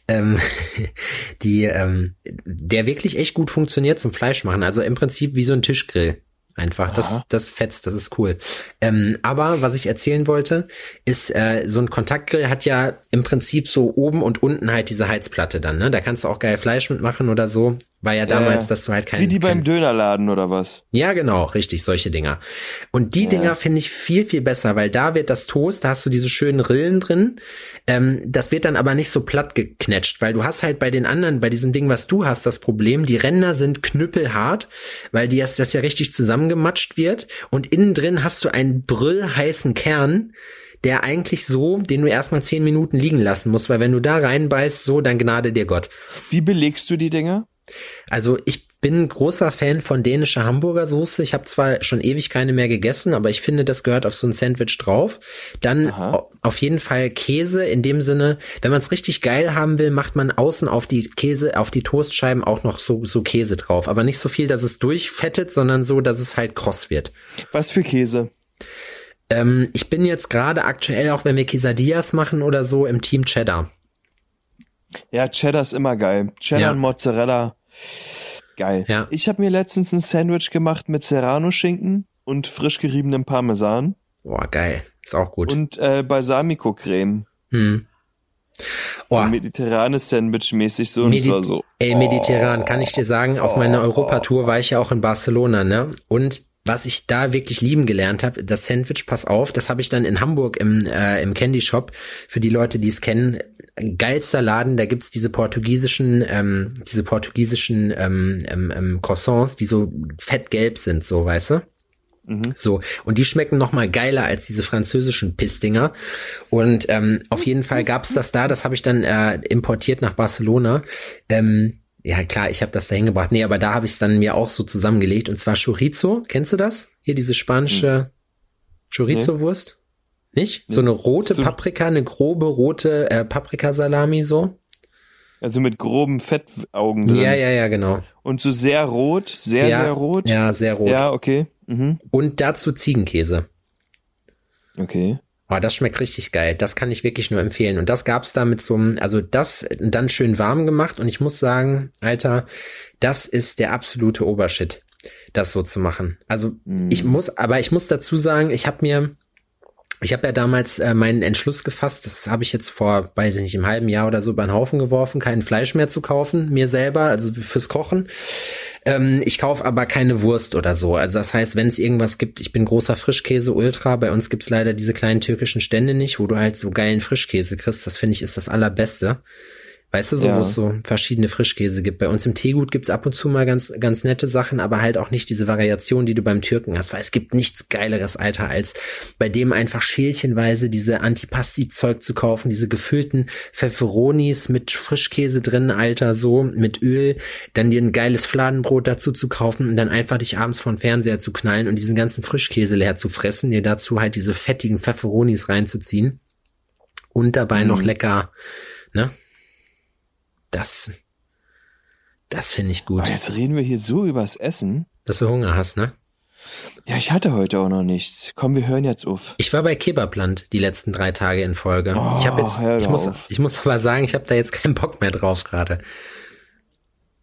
Ähm, die, ähm, der wirklich echt gut funktioniert zum Fleisch machen. Also im Prinzip wie so ein Tischgrill. Einfach. Das, das fetzt, das ist cool. Ähm, aber was ich erzählen wollte, ist, äh, so ein Kontaktgrill hat ja im Prinzip so oben und unten halt diese Heizplatte dann, ne? Da kannst du auch geil Fleisch mitmachen oder so. War ja damals, Ja. dass du halt kein. Wie die beim Dönerladen oder was? Ja, genau, richtig, solche Dinger. Und die Ja. Dinger finde ich viel, viel besser, weil da wird das Toast, da hast du diese schönen Rillen drin. Ähm, das wird dann aber nicht so platt geknetscht, weil du hast halt bei den anderen, bei diesem Ding, was du hast, das Problem, die Ränder sind knüppelhart, weil die das, das ja richtig zusammengematscht wird. Und innen drin hast du einen brüllheißen Kern, der eigentlich so, den du erstmal zehn Minuten liegen lassen musst, weil wenn du da reinbeißt, so, dann gnade dir Gott. Wie belegst du die Dinger? Also ich bin ein großer Fan von dänischer Hamburger Soße. Ich habe zwar schon ewig keine mehr gegessen, aber ich finde, das gehört auf so ein Sandwich drauf. Dann Aha. au- auf jeden Fall Käse in dem Sinne, wenn man es richtig geil haben will, macht man außen auf die Käse, auf die Toastscheiben auch noch so, so Käse drauf. Aber nicht so viel, dass es durchfettet, sondern so, dass es halt kross wird. Was für Käse? Ähm, ich bin jetzt gerade aktuell, auch wenn wir Quesadillas machen oder so, im Team Cheddar. Ja, Cheddar ist immer geil. Cheddar Ja. und Mozzarella. Geil. Ja. Ich habe mir letztens ein Sandwich gemacht mit Serrano-Schinken und frisch geriebenem Parmesan Boah, geil. Ist auch gut. und äh, Balsamico-Creme. hm. So Oh, mediterranes Sandwich mäßig so und Medi- war so. Ey, mediterran, kann ich dir sagen, auf meiner Europatour war ich ja auch in Barcelona, ne? Und was ich da wirklich lieben gelernt habe, das Sandwich, pass auf, das habe ich dann in Hamburg im, äh, im Candy Shop, für die Leute, die es kennen, geilster Laden, da gibt's diese portugiesischen, ähm, diese portugiesischen ähm, ähm, ähm, Croissants, die so fettgelb sind, so, weißt du? Mhm. So, und die schmecken noch mal geiler als diese französischen Pissdinger. Und ähm, auf jeden Fall gab's das da, das habe ich dann äh, importiert nach Barcelona. Ähm, ja, klar, ich habe das da hingebracht. Nee, aber da habe ich es dann mir auch so zusammengelegt. Und zwar Chorizo, kennst du das? Hier diese spanische Chorizo-Wurst? Nicht? So eine rote So- Paprika, eine grobe rote äh, Paprikasalami so? Also mit groben Fettaugen drin. Ja, ja, ja, genau. Und so sehr rot, sehr, ja, sehr rot. Ja, sehr rot. Ja, okay. Mhm. Und dazu Ziegenkäse. Okay. Oh, das schmeckt richtig geil. Das kann ich wirklich nur empfehlen. Und das gab's da mit so einem, also das dann schön warm gemacht. Und ich muss sagen, Alter, das ist der absolute Obershit, das so zu machen. Also Mhm. ich muss, aber ich muss dazu sagen, ich habe mir, ich habe ja damals äh, meinen Entschluss gefasst, das habe ich jetzt vor, weiß ich nicht, im halben Jahr oder so über den Haufen geworfen, kein Fleisch mehr zu kaufen, mir selber, also fürs Kochen. Ähm, ich kaufe aber keine Wurst oder so. Also das heißt, wenn es irgendwas gibt, ich bin großer Frischkäse-Ultra. Bei uns gibt's leider diese kleinen türkischen Stände nicht, wo du halt so geilen Frischkäse kriegst. Das finde ich ist das Allerbeste. Weißt du, so, Ja. wo es so verschiedene Frischkäse gibt. Bei uns im Teegut gibt's ab und zu mal ganz, ganz nette Sachen, aber halt auch nicht diese Variation, die du beim Türken hast, weil es gibt nichts Geileres, Alter, als bei dem einfach schälchenweise diese Antipasti-Zeug zu kaufen, diese gefüllten Pfefferonis mit Frischkäse drin, Alter, so, mit Öl, dann dir ein geiles Fladenbrot dazu zu kaufen und dann einfach dich abends vor den Fernseher zu knallen und diesen ganzen Frischkäse leer zu fressen, dir dazu halt diese fettigen Pfefferonis reinzuziehen und dabei noch Mhm. lecker, ne? Das, das finde ich gut. Aber jetzt reden wir hier so übers Essen. Dass du Hunger hast, ne? Ja, ich hatte heute auch noch nichts. Komm, wir hören jetzt auf. Ich war bei Kebabland die letzten drei Tage in Folge. Oh, ich habe jetzt, ich muss, auf. ich muss aber sagen, ich habe da jetzt keinen Bock mehr drauf gerade.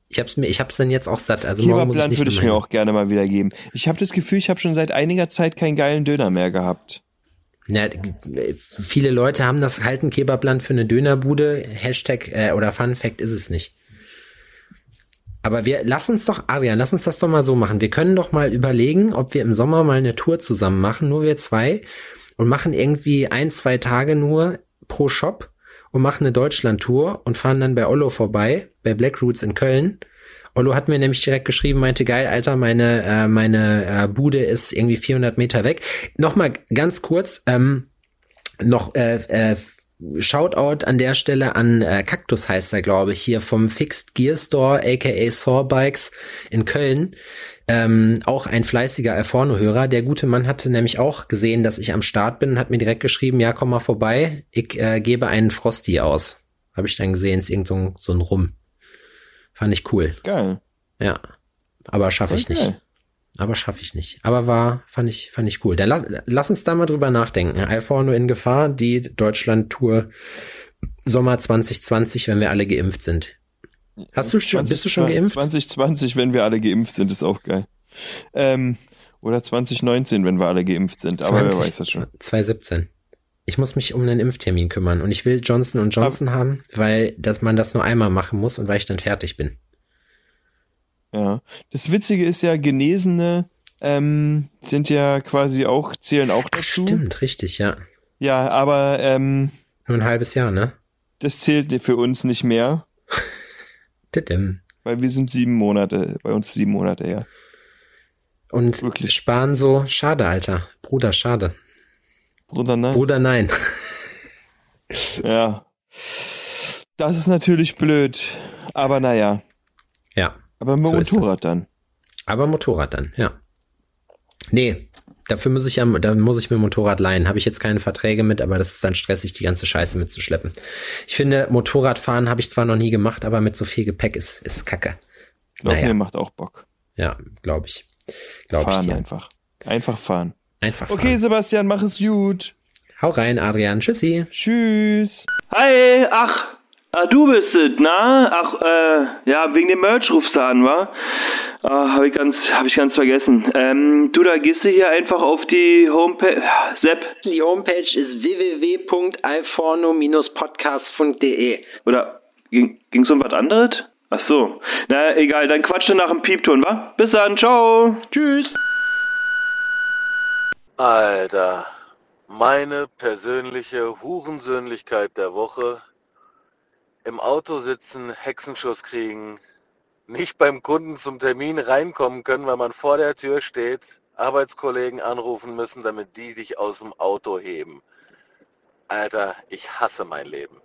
Ich hab's mir, ich hab's dann jetzt auch satt. Also morgen muss ich Kebabland nicht würde ich mir auch gerne mal wieder geben. Ich habe das Gefühl, ich habe schon seit einiger Zeit keinen geilen Döner mehr gehabt. Äh, viele Leute haben das halten Kebabland für eine Dönerbude. Hashtag äh, oder Fun Fact ist es nicht. Aber wir lass uns doch, Adrian, lass uns das doch mal so machen. Wir können doch mal überlegen, ob wir im Sommer mal eine Tour zusammen machen, nur wir zwei, und machen irgendwie ein, zwei Tage nur pro Shop und machen eine Deutschland-Tour und fahren dann bei Ollo vorbei, bei Black Roots in Köln. Ollo hat mir nämlich direkt geschrieben, meinte, geil, Alter, meine, äh, meine äh, Bude ist irgendwie 400 Meter weg. Nochmal ganz kurz, ähm, noch äh, äh, Shoutout an der Stelle an äh, Cactus heißt er, glaube ich, hier vom Fixed Gear Store, aka Saw Bikes in Köln. Ähm, auch ein fleißiger Alforno-Hörer. Der gute Mann hatte nämlich auch gesehen, dass ich am Start bin und hat mir direkt geschrieben, ja, komm mal vorbei, ich äh, gebe einen Frosty aus. Habe ich dann gesehen, ist irgend so ein, so ein Rum. Fand ich cool. Geil. Ja. Aber schaffe ich Okay. nicht. Aber schaffe ich nicht. Aber war, fand ich, fand ich cool. Dann lass, lass uns da mal drüber nachdenken. Alforno in Gefahr, die Deutschland-Tour Sommer 2020, wenn wir alle geimpft sind. Hast du schon, bist du schon geimpft? 2020, wenn wir alle geimpft sind, ist auch geil. Ähm, Oder 2019, wenn wir alle geimpft sind. Aber 20, wer weiß das schon. 2017. Ich muss mich um einen Impftermin kümmern und ich will Johnson Johnson haben, weil dass man das nur einmal machen muss und weil ich dann fertig bin. Ja. Das Witzige ist ja, Genesene ähm, sind ja quasi auch, zählen auch Ach, dazu. stimmt, richtig, ja. Ja, aber ähm, Nur ein halbes Jahr, ne? das zählt für uns nicht mehr, weil wir sind sieben Monate, bei uns sieben Monate her. Und Wirklich. sparen so, schade, Alter. Bruder, schade. Bruder, nein. Bruder, nein. Ja. Das ist natürlich blöd. Aber naja. ja. Aber mit So Motorrad dann. Aber Motorrad dann, ja. Nee, dafür muss ich ja, da muss ich mir Motorrad leihen. Habe ich jetzt keine Verträge mit, aber das ist dann stressig, die ganze Scheiße mitzuschleppen. Ich finde, Motorradfahren habe ich zwar noch nie gemacht, aber mit so viel Gepäck ist, ist kacke. Glaub Naja. mir, macht auch Bock. Ja, glaube ich. Glaube ich fahren dir. einfach. Einfach fahren. Einfach Okay, fahren. Sebastian, mach es gut. Hau rein, Adrian. Tschüssi. Tschüss. Hi, ach, ah, du bist es, na? Ach, äh, ja, wegen dem Merch rufst du an, wa? Ah, hab ich ganz, hab ich ganz vergessen. Ähm, du, da gehst du hier einfach auf die Homepage, Sepp, Die Homepage ist www.alforno-podcast.de. oder ging, ging's um was anderes? Ach so. Na, egal, dann quatsch du nach dem Piepton, wa? Bis dann, ciao. Tschüss. Alter, meine persönliche Hurensöhnlichkeit der Woche. Im Auto sitzen, Hexenschuss kriegen, nicht beim Kunden zum Termin reinkommen können, weil man vor der Tür steht, Arbeitskollegen anrufen müssen, damit die dich aus dem Auto heben. Alter, ich hasse mein Leben.